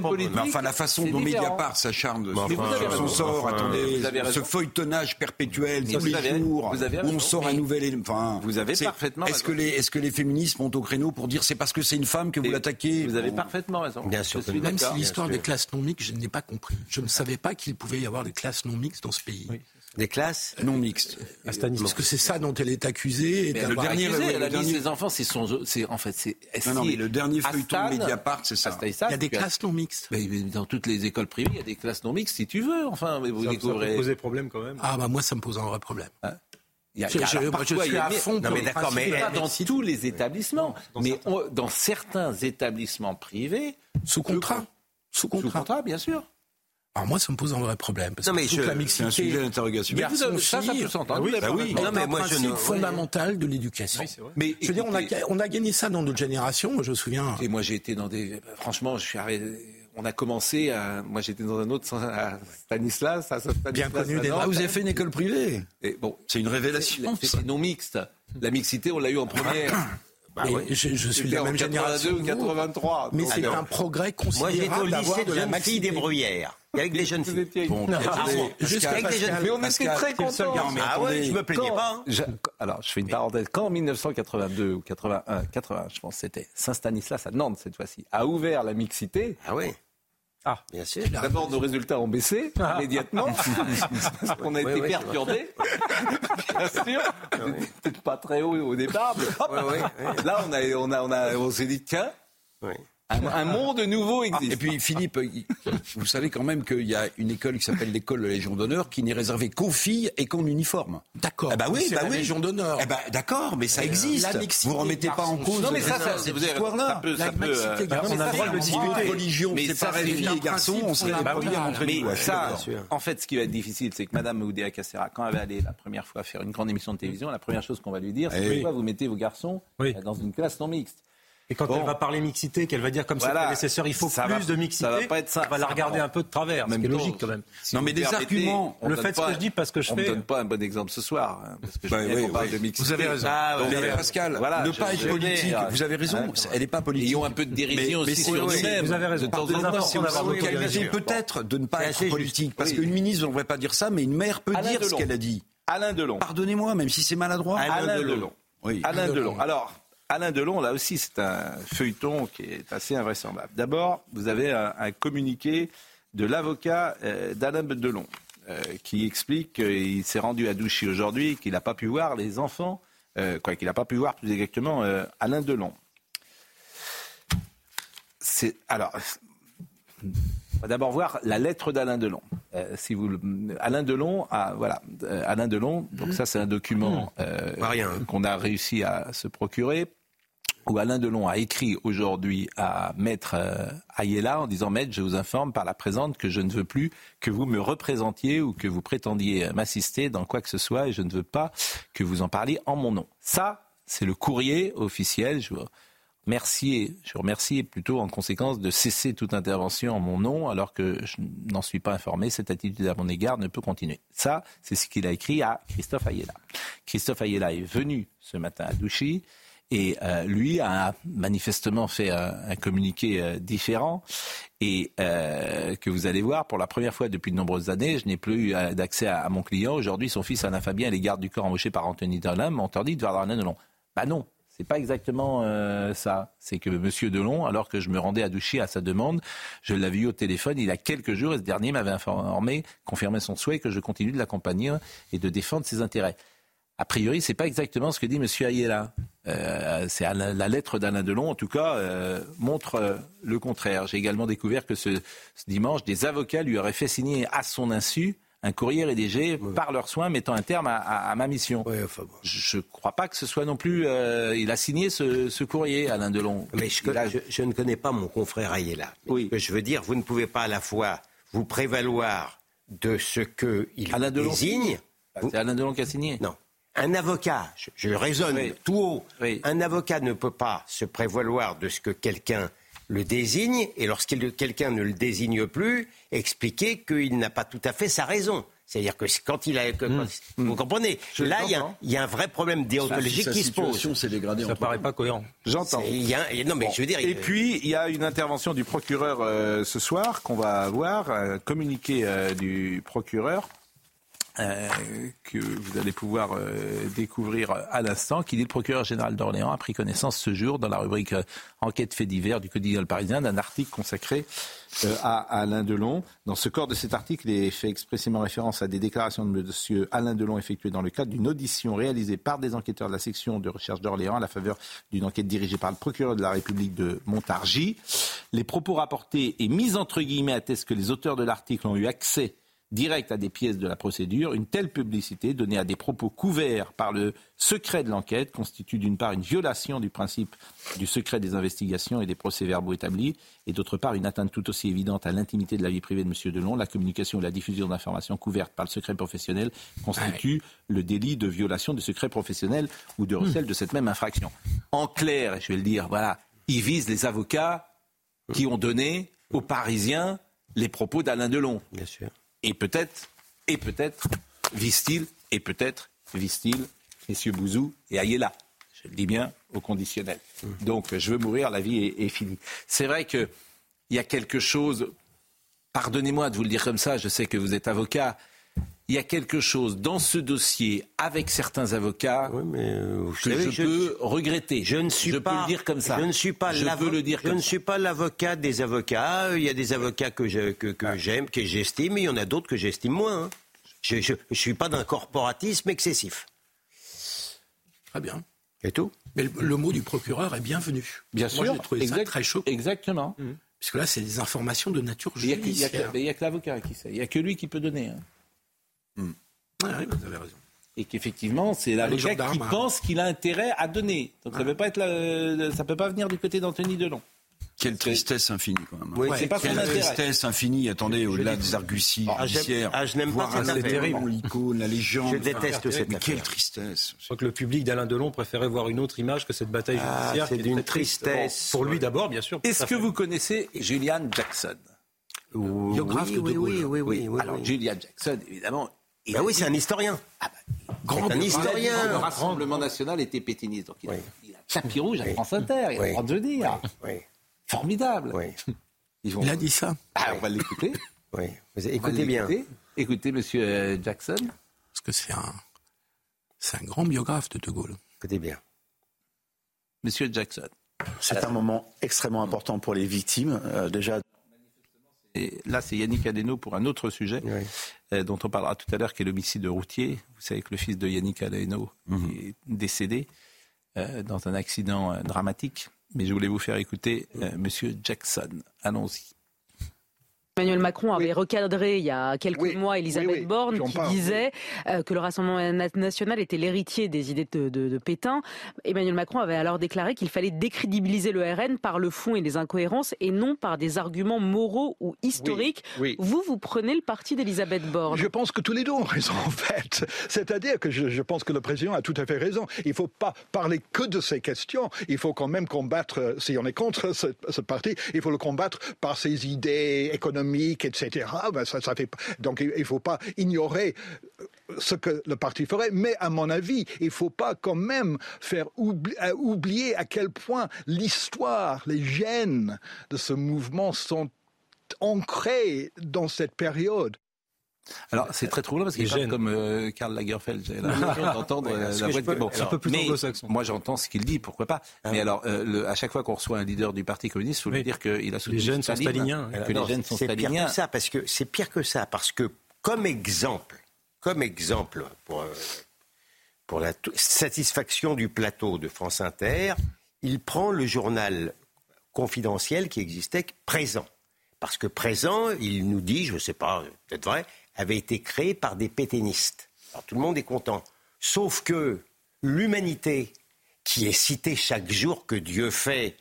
politique. Mais enfin, la façon dont différent. Mediapart s'acharne sur son sort, attendez, ce feuilletonnage perpétuel tous les jours, où on sort un nouvel. Enfin, vous avez est, parfaitement. Est-ce que est-ce que les féministes montent au créneau pour dire c'est parce que c'est une femme que vous l'attaquez Vous avez parfaitement raison. Bien sûr. Même si l'histoire des classes non mixtes, je n'ai pas compris. Je ne savais pas qu'il pouvait y avoir des classes non mixtes dans ce pays. Des classes euh, non mixtes. Ah, à Parce que c'est ça dont elle est accusée. Le dernier, accusé, elle a dit ses enfants, c'est son. Non, non, mais le dernier feuilleton Astan, Mediapart, c'est ça. il y a des euh, classes non mixtes. dans toutes les écoles privées, il y a des classes non mixtes, si tu veux. Enfin, vous ça, découvrez. Ça peut poser problème quand même. Ah bah moi, ça me pose un vrai problème. Hein il y a, je, je, je suis à fond non, mais d'accord, mais pas dans tous les établissements, mais dans certains établissements privés, sous contrat, sous contrat bien sûr. Alors moi, ça me pose un vrai problème parce non, que toute la mixité, c'est un sujet d'interrogation. Mais vous, ça, ça peut s'entendre. Hein, ah oui, ah oui. Non, mais principe je fondamental de l'éducation. Oui, mais je veux dire, on a, on a gagné ça dans notre génération. Je me souviens. Et moi, j'ai été dans des. Franchement, je suis arrivé on a commencé à. Moi, j'étais dans un autre à Stanislas, à Stanislas. Bien connu des Ah, vous avez fait une école privée. Bon, c'est une révélation. C'est non mixte. La mixité, on l'a eu en première. Bah je, suis de la même génération. ou 83. Mais c'est un progrès considérable d'avoir de la maxi débrouillère. Avec des jeunes filles. Ah bon, non, Pascal, avec des jeunes filles. Mais on Pascal, était très contents. Ah ouais, je me plaignais pas. Hein. Alors, je fais une parenthèse. Quand en 1982 ou 81, 80, je pense c'était, Saint-Stanislas à Nantes cette fois-ci, a ouvert la mixité. Ah ouais. Ah, bien sûr. D'abord, nos résultats ont baissé ah. immédiatement. on a été perturbés. bien sûr. Peut-être pas très haut au départ. Mais Là, on, a, on, a, on, a, on s'est dit, tiens. Un, monde nouveau ah, existe. Et puis Philippe, vous savez quand même qu'il y a une école qui s'appelle l'école de la Légion d'honneur qui n'est réservée qu'aux filles et qu'en uniforme. D'accord. Ah bah oui, bah la. Légion d'honneur. Eh bah, d'accord, mais ça existe. Vous vous remettez pas en cause. Non mais ça, ça cette histoire-là. Peut, euh, on a le droit de discuter. Religion, séparer filles et garçons, on serait Mais ça, en fait, ce qui va être difficile, c'est que Madame Oudéa Castéra, quand elle va aller la première fois faire une grande émission de télévision, la première chose qu'on va lui dire, c'est eh pourquoi vous mettez vos garçons dans une classe non mixte? Et quand bon. elle va parler mixité, qu'elle va dire comme voilà. ses prédécesseurs, il faut plus de mixité, ça va. On va la regarder un peu de travers, même logique quand même. Non, mais des arguments. Le fait ce que je dis parce que je fais. On ne donne pas un bon exemple ce soir. Hein, parce que je bah de mixité. Vous avez raison. Ah, ouais, Pascal, ne pas être politique. Vous avez raison. Ah, elle n'est pas politique. Ayons un peu de dérision aussi sur nous-mêmes. Vous avez raison. peut-être de ne pas être politique. Parce qu'une ministre, on ne devrait pas dire ça, mais une maire peut dire ce qu'elle a dit. Alain Delon. Pardonnez-moi, même si c'est maladroit. Alain, Delon. Alain Delon. Alors, Alain Delon, là aussi, c'est un feuilleton qui est assez invraisemblable. D'abord, vous avez un, communiqué de l'avocat euh, d'Alain Delon euh, qui explique qu'il s'est rendu à Douchy aujourd'hui, qu'il n'a pas pu voir les enfants, euh, quoi qu'il n'a pas pu voir plus exactement Alain Delon va d'abord voir la lettre d'Alain Delon. Euh, si vous, Alain Delon, voilà, euh, Alain Delon. Donc ça, c'est un document mmh. Euh, hein. qu'on a réussi à se procurer où Alain Delon a écrit aujourd'hui à Maître Ayela en disant Maître, je vous informe par la présente que je ne veux plus que vous me représentiez ou que vous prétendiez m'assister dans quoi que ce soit et je ne veux pas que vous en parliez en mon nom. Ça, c'est le courrier officiel. Je vous remercier, je remercie plutôt en conséquence de cesser toute intervention en mon nom alors que je n'en suis pas informé. Cette attitude à mon égard ne peut continuer. Ça, c'est ce qu'il a écrit à Christophe Ayela. Christophe Ayela est venu ce matin à Douchy et euh, lui a manifestement fait un, communiqué euh, différent et euh, que vous allez voir pour la première fois depuis de nombreuses années, je n'ai plus eu euh, d'accès à, mon client. Aujourd'hui, son fils Alain Fabien est les gardes du corps embauché par Anthony Dolan m'ont interdit de voir Darlan Bah non, c'est pas exactement euh, ça. C'est que Monsieur Delon, alors que je me rendais à Douchy à sa demande, je l'avais eu au téléphone il y a quelques jours et ce dernier m'avait informé, confirmé son souhait que je continue de l'accompagner et de défendre ses intérêts. A priori, c'est pas exactement ce que dit Monsieur Ayela. Euh, la, lettre d'Alain Delon, en tout cas, euh, montre le contraire. J'ai également découvert que ce, dimanche, des avocats lui auraient fait signer à son insu un courrier rédigé par leurs soins mettant un terme à, à- à ma mission. Je ne crois pas que ce soit non plus. euh, il a signé ce, ce courrier, Alain Delon. Mais je, je- je ne connais pas mon confrère Ayela. Mais Ce que je veux dire, vous ne pouvez pas à la fois vous prévaloir de ce qu'il Alain Delon désigne. C'est Alain Delon qui a signé Non. Un avocat, je, je raisonne tout haut, un avocat ne peut pas se prévaloir de ce que quelqu'un le désigne et lorsqu'il quelqu'un ne le désigne plus, expliquer qu'il n'a pas tout à fait sa raison. C'est-à-dire que quand il a... que- quand- Vous comprenez? Je Là, il y, a, l'entends. il y a un vrai problème déontologique qui se pose. situation s'est dégradée Ça paraît pas cohérent. J'entends. C'est- il y a- non, mais je veux dire, Et il- puis, il y a une intervention du procureur euh, ce soir qu'on va avoir, un communiqué euh, du procureur que vous allez pouvoir euh, découvrir à l'instant, qui dit le procureur général d'Orléans a pris connaissance ce jour dans la rubrique euh, enquête fait divers du quotidien Le Parisien d'un article consacré euh, à Alain Delon. Dans ce corps de cet article, il est fait expressément référence à des déclarations de M. Alain Delon effectuées dans le cadre d'une audition réalisée par des enquêteurs de la section de recherche d'Orléans à la faveur d'une enquête dirigée par le procureur de la République de Montargis. Les propos rapportés et mis entre guillemets attestent que les auteurs de l'article ont eu accès direct à des pièces de la procédure, une telle publicité donnée à des propos couverts par le secret de l'enquête constitue d'une part une violation du principe du secret des investigations et des procès-verbaux établis, et d'autre part une atteinte tout aussi évidente à l'intimité de la vie privée de M. Delon. La communication ou la diffusion d'informations couvertes par le secret professionnel constitue le délit de violation du secret professionnel ou de recel de cette même infraction. En clair, je vais le dire, voilà, il vise les avocats qui ont donné aux Parisiens les propos d'Alain Delon. Bien sûr. Et peut-être, et peut-être, vise-t-il, et peut-être vise-t-il messieurs Bouzou et Ayela. Je le dis bien au conditionnel. Donc, je veux mourir, la vie est, est finie. C'est vrai qu'il y a quelque chose, pardonnez-moi de vous le dire comme ça, je sais que vous êtes avocat, il y a quelque chose dans ce dossier avec certains avocats que savez, je, je- peux regretter. Je ne suis je pas, peux le dire comme ça. Je ne suis pas Je l'avo- peux le dire Je comme ne ça. suis pas l'avocat des avocats. Il y a des avocats que que, que j'aime, que j'estime, et il y en a d'autres que j'estime moins. hein. Je ne suis pas d'un corporatisme excessif. Très bien. Et tout Mais le, le mot du procureur est bienvenu. Bien Moi, sûr, j'ai trouvé ça exact- très chaud. Exactement. Puisque là, c'est des informations de nature Il n'y a, que- que- judiciaire. mais a que l'avocat qui sait. Il n'y a que lui qui peut donner. hein. Ouais, ouais, vous avez raison. Et qu'effectivement, c'est l'avocat gendarmes, qui hein. pense qu'il a intérêt à donner. Donc ça ne peut pas être la- ça peut pas venir du côté d'Anthony Delon. Quelle tristesse infinie, quand même. Oui, c'est pas son Quelle tristesse infinie. Attendez, au-delà des arguties Ah, judiciaires. ah, je n'aime pas voir cette affaire. terrible, l'icône, la légende. Je déteste cette Mais quelle tristesse. Je crois que le public d'Alain Delon préférait voir une autre image que cette bataille Ah, judiciaire. c'est d'une tristesse. Bon, pour lui d'abord, bien sûr. Est-ce que vous connaissez Julian Jackson? De oui, oui, oui, oui, oui, Alors oui. Julian Jackson, évidemment. Il Ben oui, c'est un historien. Grand un historien. Le Rassemblement national était pétiniste. Donc il, a, Oui. il a tapis rouge à France Inter. Il a Oui. le droit de le dire. Oui, Formidable. oui, Ils vont- Il a dit ça. Ah, on va l'écouter. oui. Écoutez bien. Écoutez, monsieur euh, Jackson. Parce que c'est un, c'est un grand biographe de De Gaulle. Écoutez bien. Monsieur Jackson. C'est un moment extrêmement important pour les victimes. Euh, déjà, Et là, c'est Yannick Adeno pour un autre sujet Oui. euh, dont on parlera tout à l'heure, qui est l'homicide routier. Vous savez que le fils de Yannick Adeno est décédé euh, dans un accident euh, dramatique. Mais je voulais vous faire écouter Monsieur Jackson. Allons-y. Emmanuel Macron avait recadré il y a quelques Oui, mois Elisabeth oui, oui, Borne qui parle, disait euh, que le Rassemblement na- national était l'héritier des idées de, de- de Pétain. Emmanuel Macron avait alors déclaré qu'il fallait décrédibiliser le RN par le fond et les incohérences et non par des arguments moraux ou historiques. oui. Vous, vous prenez le parti d'Elisabeth Borne. Je pense que tous les deux ont raison, en fait. C'est-à-dire que je, je pense que le président a tout à fait raison. Il ne faut pas parler que de ces questions. Il faut quand même combattre, euh, si on est contre ce, ce parti, il faut le combattre par ses idées économiques, etc. Ben, donc il ne faut pas ignorer euh, ce que le parti ferait. Mais à mon avis, il ne faut pas quand même faire euh, oublier à quel point l'histoire, les gènes de ce mouvement sont ancrés dans cette période. Alors, c'est très troublant parce qu'il Les parle comme euh, Karl Lagerfeld. J'ai l'impression d'entendre euh, la voix de peux- bon. C'est un peu plus Mais anglo-saxon. Moi, j'entends ce qu'il dit, pourquoi pas. Mais alors, euh, le- à chaque fois qu'on reçoit un leader du Parti communiste, il faut lui dire qu'il a soutenu Les gènes sont staliniens. Que Alors, les gènes sont c'est pire staliniens. que ça parce que c'est pire que ça parce que comme exemple, comme exemple pour euh, pour la satisfaction du plateau de France Inter, il prend le journal confidentiel qui existait présent. Parce que présent, il nous dit, je ne sais pas, peut-être vrai, avait été créé par des pétainistes. Alors tout le monde est content. Sauf que l'humanité, qui est citée chaque jour que Dieu fait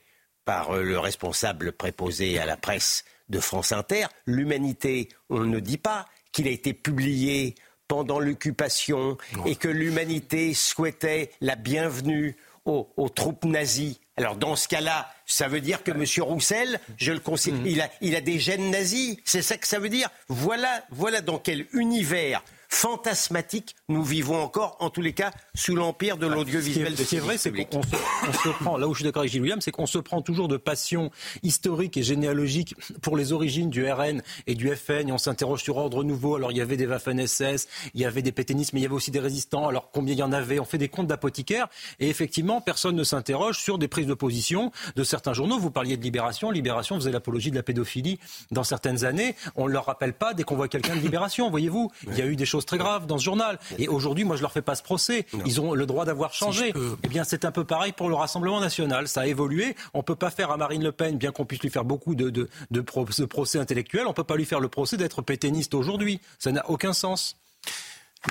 par euh, le responsable préposé à la presse de France Inter, l'humanité, on ne dit pas qu'il a été publié pendant l'occupation et que l'humanité souhaitait la bienvenue aux, aux troupes nazies. Alors dans ce cas-là, ça veut dire que M. Roussel, je le considère, il, a, il a des gènes nazis. C'est ça que ça veut dire? Voilà, voilà dans quel univers fantasmatique nous vivons encore, en tous les cas, sous l'empire de qui l'audiovisuel. est, de ce qui est vrai, c'est qu'on se, on se prend, là où je suis d'accord avec Gilles William, c'est qu'on se prend toujours de passion historique et généalogique pour les origines du RN et du FN, et on s'interroge sur ordre nouveau. Alors il y avait des Waffen-SS, il y avait des pétainistes, mais il y avait aussi des résistants. Alors combien il y en avait? On fait des comptes d'apothicaires, et effectivement, personne ne s'interroge sur des prises de position de certains journaux. Vous parliez de Libération. Libération faisait l'apologie de la pédophilie dans certaines années. On ne leur rappelle pas dès qu'on voit quelqu'un de Libération, voyez-vous. Il y a eu des choses très graves dans ce journal. Et aujourd'hui, moi, je leur fais pas ce procès. Ils ont le droit d'avoir changé. Eh bien, c'est un peu pareil pour le Rassemblement national. Ça a évolué. On peut pas faire à Marine Le Pen, bien qu'on puisse lui faire beaucoup de, de, de, pro- de procès intellectuels, on peut pas lui faire le procès d'être pétainiste aujourd'hui. Ça n'a aucun sens.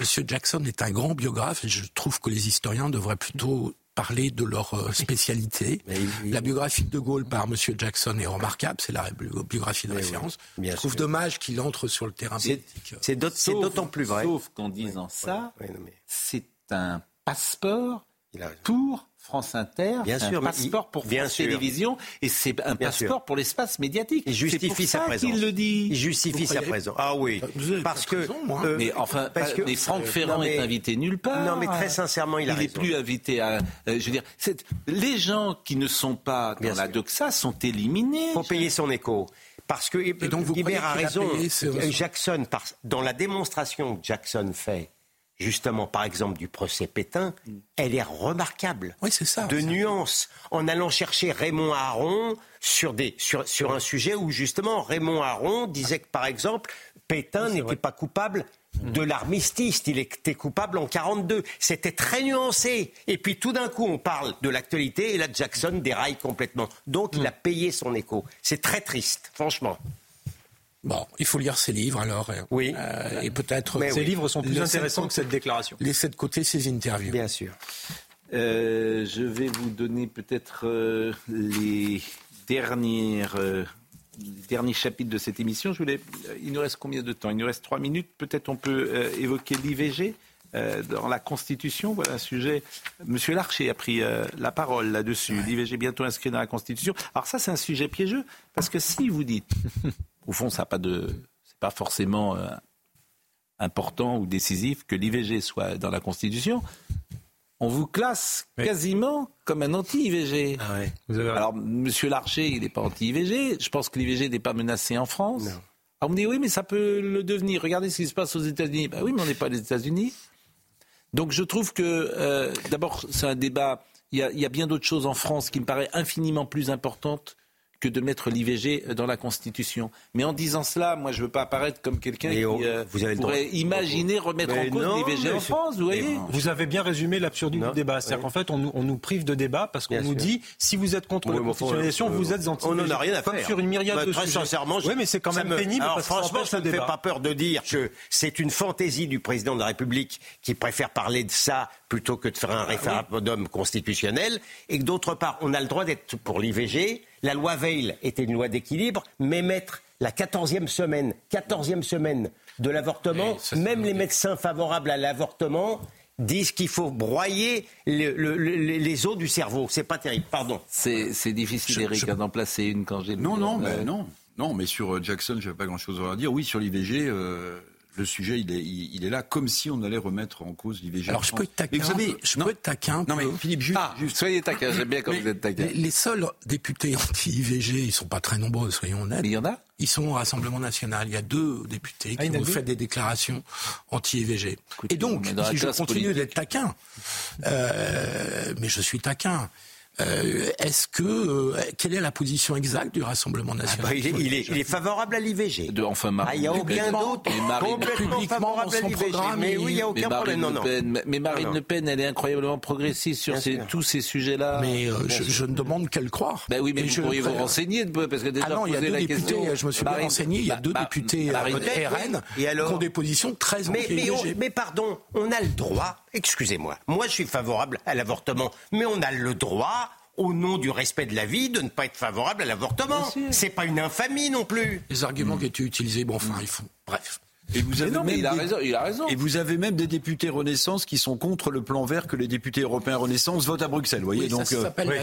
Monsieur Jackson est un grand biographe et je trouve que les historiens devraient plutôt parler de leur euh, spécialité. La biographie de De Gaulle par Monsieur Jackson est remarquable, c'est la biographie de référence. je trouve dommage qu'il entre sur le terrain politique. C'est d'autant plus vrai. Sauf qu'en disant ça, c'est un passeport pour France Inter, Bien c'est sûr, un passeport il- pour bien France sûr. Télévisions et c'est un Bien passeport sûr. pour l'espace médiatique. Il C'est justifie pour sa ça présence. qu'il le dit. Il justifie sa présence. Ah oui, parce que euh, mais enfin, parce que- mais Franck euh, Ferrand mais- est invité nulle part. Non, mais très sincèrement, il a est raison. plus invité à. euh, je veux dire, c'est- les gens qui ne sont pas dans la doxa sont éliminés. Faut payer son écho. Parce que et donc, vous a croyez qu'il a raison. payé Euh, Jackson, par- dans la démonstration que Jackson fait, justement, par exemple, du procès Pétain, elle est remarquable. Oui, c'est ça. De nuances. En allant chercher Raymond Aron sur, des, sur, sur un sujet où, justement, Raymond Aron disait que, par exemple, Pétain n'était pas coupable de l'armistice, il était coupable en 42. C'était très nuancé. Et puis tout d'un coup, on parle de l'actualité et là, Jackson déraille complètement. Donc, il a payé son écho. C'est très triste, franchement. Bon, il faut lire ses livres alors. euh, Oui. euh, et peut-être. Mais Ces oui. livres sont plus intéressants de que cette déclaration. Laisser de côté ses interviews. Bien sûr. Euh, je vais vous donner peut-être euh, les dernières, euh, les derniers chapitres de cette émission. Je voulais, il nous reste combien de temps? Il nous reste trois minutes. Peut-être on peut euh, évoquer l'IVG euh, dans la Constitution. Voilà un sujet. Monsieur Larcher a pris euh, la parole là-dessus. L'IVG bientôt inscrit dans la Constitution. Alors ça, c'est un sujet piégeux parce que si vous dites, au fond, ça pas de, c'est pas forcément euh, important ou décisif que l'IVG soit dans la Constitution on vous classe quasiment comme un anti-IVG. Alors, Monsieur Larcher, il n'est pas anti-IVG. Je pense que l'IVG n'est pas menacé en France. Alors, on me dit, oui, mais ça peut le devenir. Regardez ce qui se passe aux États-Unis. Ben oui, mais on n'est pas les États-Unis. Donc, je trouve que, euh, d'abord, c'est un débat. Il y, a, il y a bien d'autres choses en France qui me paraissent infiniment plus importantes que de mettre l'IVG dans la Constitution. Mais en disant cela, moi, je ne veux pas apparaître comme quelqu'un qui euh, vous avez le pourrait droit. imaginer remettre Mais en cause l'IVG en France, vous voyez Vous avez bien résumé l'absurdité du débat. C'est-à-dire qu'en fait, on nous, on nous prive de débat parce qu'on nous sûr. dit si vous êtes contre Oui, la constitutionnalisation, euh, vous êtes anti On n'en a rien à Comme faire. sur une myriade Bah, de très sujets. sincèrement, je- oui, mais c'est quand ça même me- pénible Alors, parce que franchement, ça ne me fait pas peur de dire que c'est une fantaisie du président de la République qui préfère parler de ça plutôt que de faire un référendum constitutionnel, et que d'autre part, on a le droit d'être pour l'IVG. La loi Veil était une loi d'équilibre, mais mettre la 14e semaine, 14e semaine de l'avortement, même les médecins favorables à l'avortement disent qu'il faut broyer le- le- le- les os du cerveau. C'est pas terrible, pardon. C'est difficile, Eric, d'en placer une quand j'ai le Non, non, mais non. Non, mais sur euh, Jackson, je n'avais pas grand-chose à dire. Oui, sur l'IVG, euh, le sujet, il est, il, est là comme si on allait remettre en cause l'IVG. Alors je peux être taquin. Mais vous savez, je non, peux être taquin. non, mais. Philippe, juste, Ah, juste- soyez taquin, j'aime bien quand vous êtes taquin. Les, les seuls députés anti-IVG, ils sont pas très nombreux, soyons honnêtes. Mais il y en a Ils sont au Rassemblement national. Il y a deux députés Ah, qui ont fait des déclarations anti-IVG. Et donc, si je continue d'être taquin, euh, mais je suis taquin. Euh, est-ce que euh, quelle est la position exacte du Rassemblement Ah national bah, il, est, il est- il est favorable à l'IVG. De, enfin, Ah, il n'y a aucun Marine- complètement publiquement favorable à son l'IVG. programme, Mais oui, il n'y a aucun Marine problème. Non, Le non. Pen, mais Marine Non, non. Le Pen, elle est incroyablement progressiste sur ces- tous ces sujets-là. Mais euh, je, je ne demande qu'à le croire. Ben oui, mais Et vous je pourriez vous renseigner, parce que déjà Ah non, il y a deux la députés, question. je me suis bien Marine- renseigné, il y a deux Bah, députés Marine- RN qui ont des positions très anti-IVG. mais pardon, on a le droit, excusez-moi, moi je suis favorable à l'avortement, mais on a le droit, au nom du respect de la vie, de ne pas être favorable à l'avortement. C'est pas une infamie non plus. Les arguments qui étaient utilisés, bon, enfin, Mm. il faut. Bref. Et vous avez non, mais même il a des- raison, il a raison. Et vous avez même des députés Renaissance qui sont contre le plan vert que les députés européens Renaissance votent à Bruxelles. Vous voyez, Oui, donc ça, euh, s'appelle oui.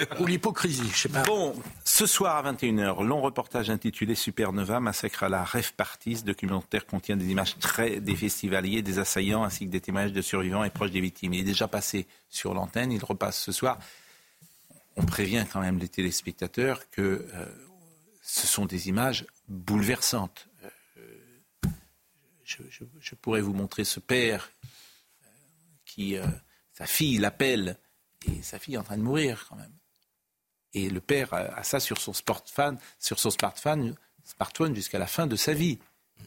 ou l'hypocrisie. Je sais pas. Bon, ce soir à 21h, long reportage intitulé Supernova, massacre à la rêve partie. Ce documentaire contient des images très des festivaliers, des assaillants, ainsi que des témoignages de survivants et proches des victimes. Il est déjà passé sur l'antenne, il repasse ce soir. On prévient quand même les téléspectateurs que euh, ce sont des images bouleversantes. Je, pourrais vous montrer ce père euh, qui, euh, sa fille l'appelle, et sa fille est en train de mourir quand même. Et le père a ça sur son smartphone, sur son smartphone, smartphone jusqu'à la fin de sa vie.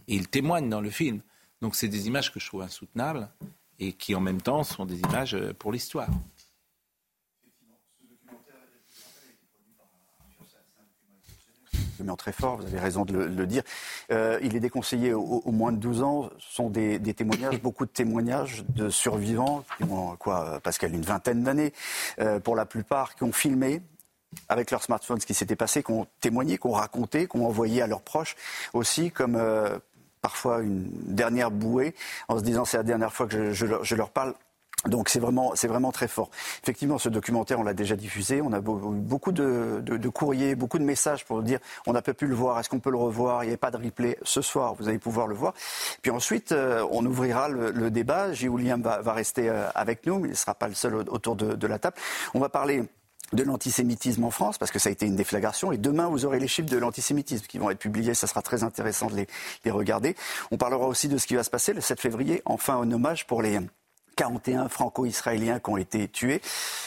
Et il témoigne dans le film. Donc c'est des images que je trouve insoutenables et qui en même temps sont des images euh, pour l'histoire. Absolument très fort, vous avez raison de le, de le dire. Euh, il est déconseillé au, au moins de 12 ans. Ce sont des, des témoignages, beaucoup de témoignages de survivants qui ont, quoi, Pascal, une vingtaine d'années, euh, pour la plupart, qui ont filmé avec leur smartphone ce qui s'était passé, qui ont témoigné, qui ont raconté, qui ont envoyé à leurs proches aussi, comme euh, parfois une dernière bouée, en se disant c'est la dernière fois que je, je leur- je leur parle. Donc c'est vraiment, c'est vraiment très fort. Effectivement, ce documentaire, on l'a déjà diffusé. On a beaucoup de, courriers, beaucoup de messages pour dire on n'a pas pu le voir, est-ce qu'on peut le revoir? Il n'y avait pas de replay. Ce soir, vous allez pouvoir le voir. Puis ensuite, euh, on ouvrira le, débat. J. Va, rester euh, avec nous, mais il ne sera pas le seul au- autour de, de la table. On va parler de l'antisémitisme en France, parce que ça a été une déflagration. Et demain, vous aurez les chiffres de l'antisémitisme qui vont être publiés. Ça sera très intéressant de les, les regarder. On parlera aussi de ce qui va se passer le 7 février, enfin un hommage pour les 41 franco-israéliens qui ont été tués.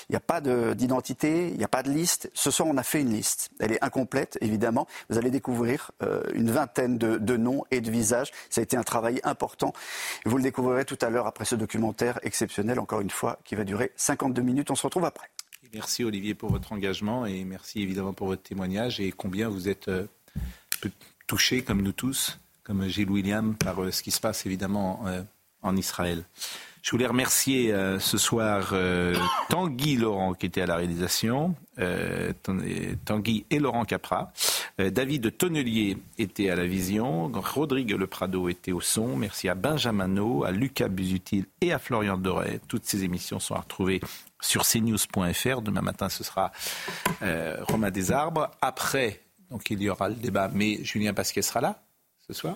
Il n'y a pas de- d'identité, il n'y a pas de liste. Ce soir, on a fait une liste. Elle est incomplète, évidemment. Vous allez découvrir euh, une vingtaine de, de noms et de visages. Ça a été un travail important. Vous le découvrirez tout à l'heure après ce documentaire exceptionnel, encore une fois, qui va durer 52 minutes. On se retrouve après. Merci Olivier pour votre engagement et merci évidemment pour votre témoignage et combien vous êtes euh, peu- touché comme nous tous, comme Gilles William, par euh, ce qui se passe évidemment euh, en Israël. Je voulais remercier euh, ce soir euh, Tanguy Laurent qui était à la réalisation, euh, Tan- Tanguy et Laurent Capra. David Tonnelier était à la vision, Rodrigue Le Prado était au son. Merci à Benjamin No, à Lucas Busutil et à Florian Doré. Toutes ces émissions sont à retrouver sur cnews.fr. Demain matin, ce sera Romain Desarbres. Après, il y aura le débat, mais Julien Pasquet sera là ce soir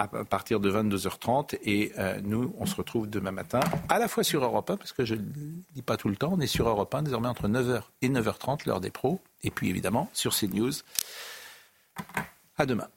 à partir de 22h30 et euh, nous, on se retrouve demain matin à la fois sur Europe 1, parce que je ne le dis pas tout le temps, on est sur Europe 1 désormais entre 9h et 9h30, l'heure des pros, et puis évidemment sur CNews. À demain.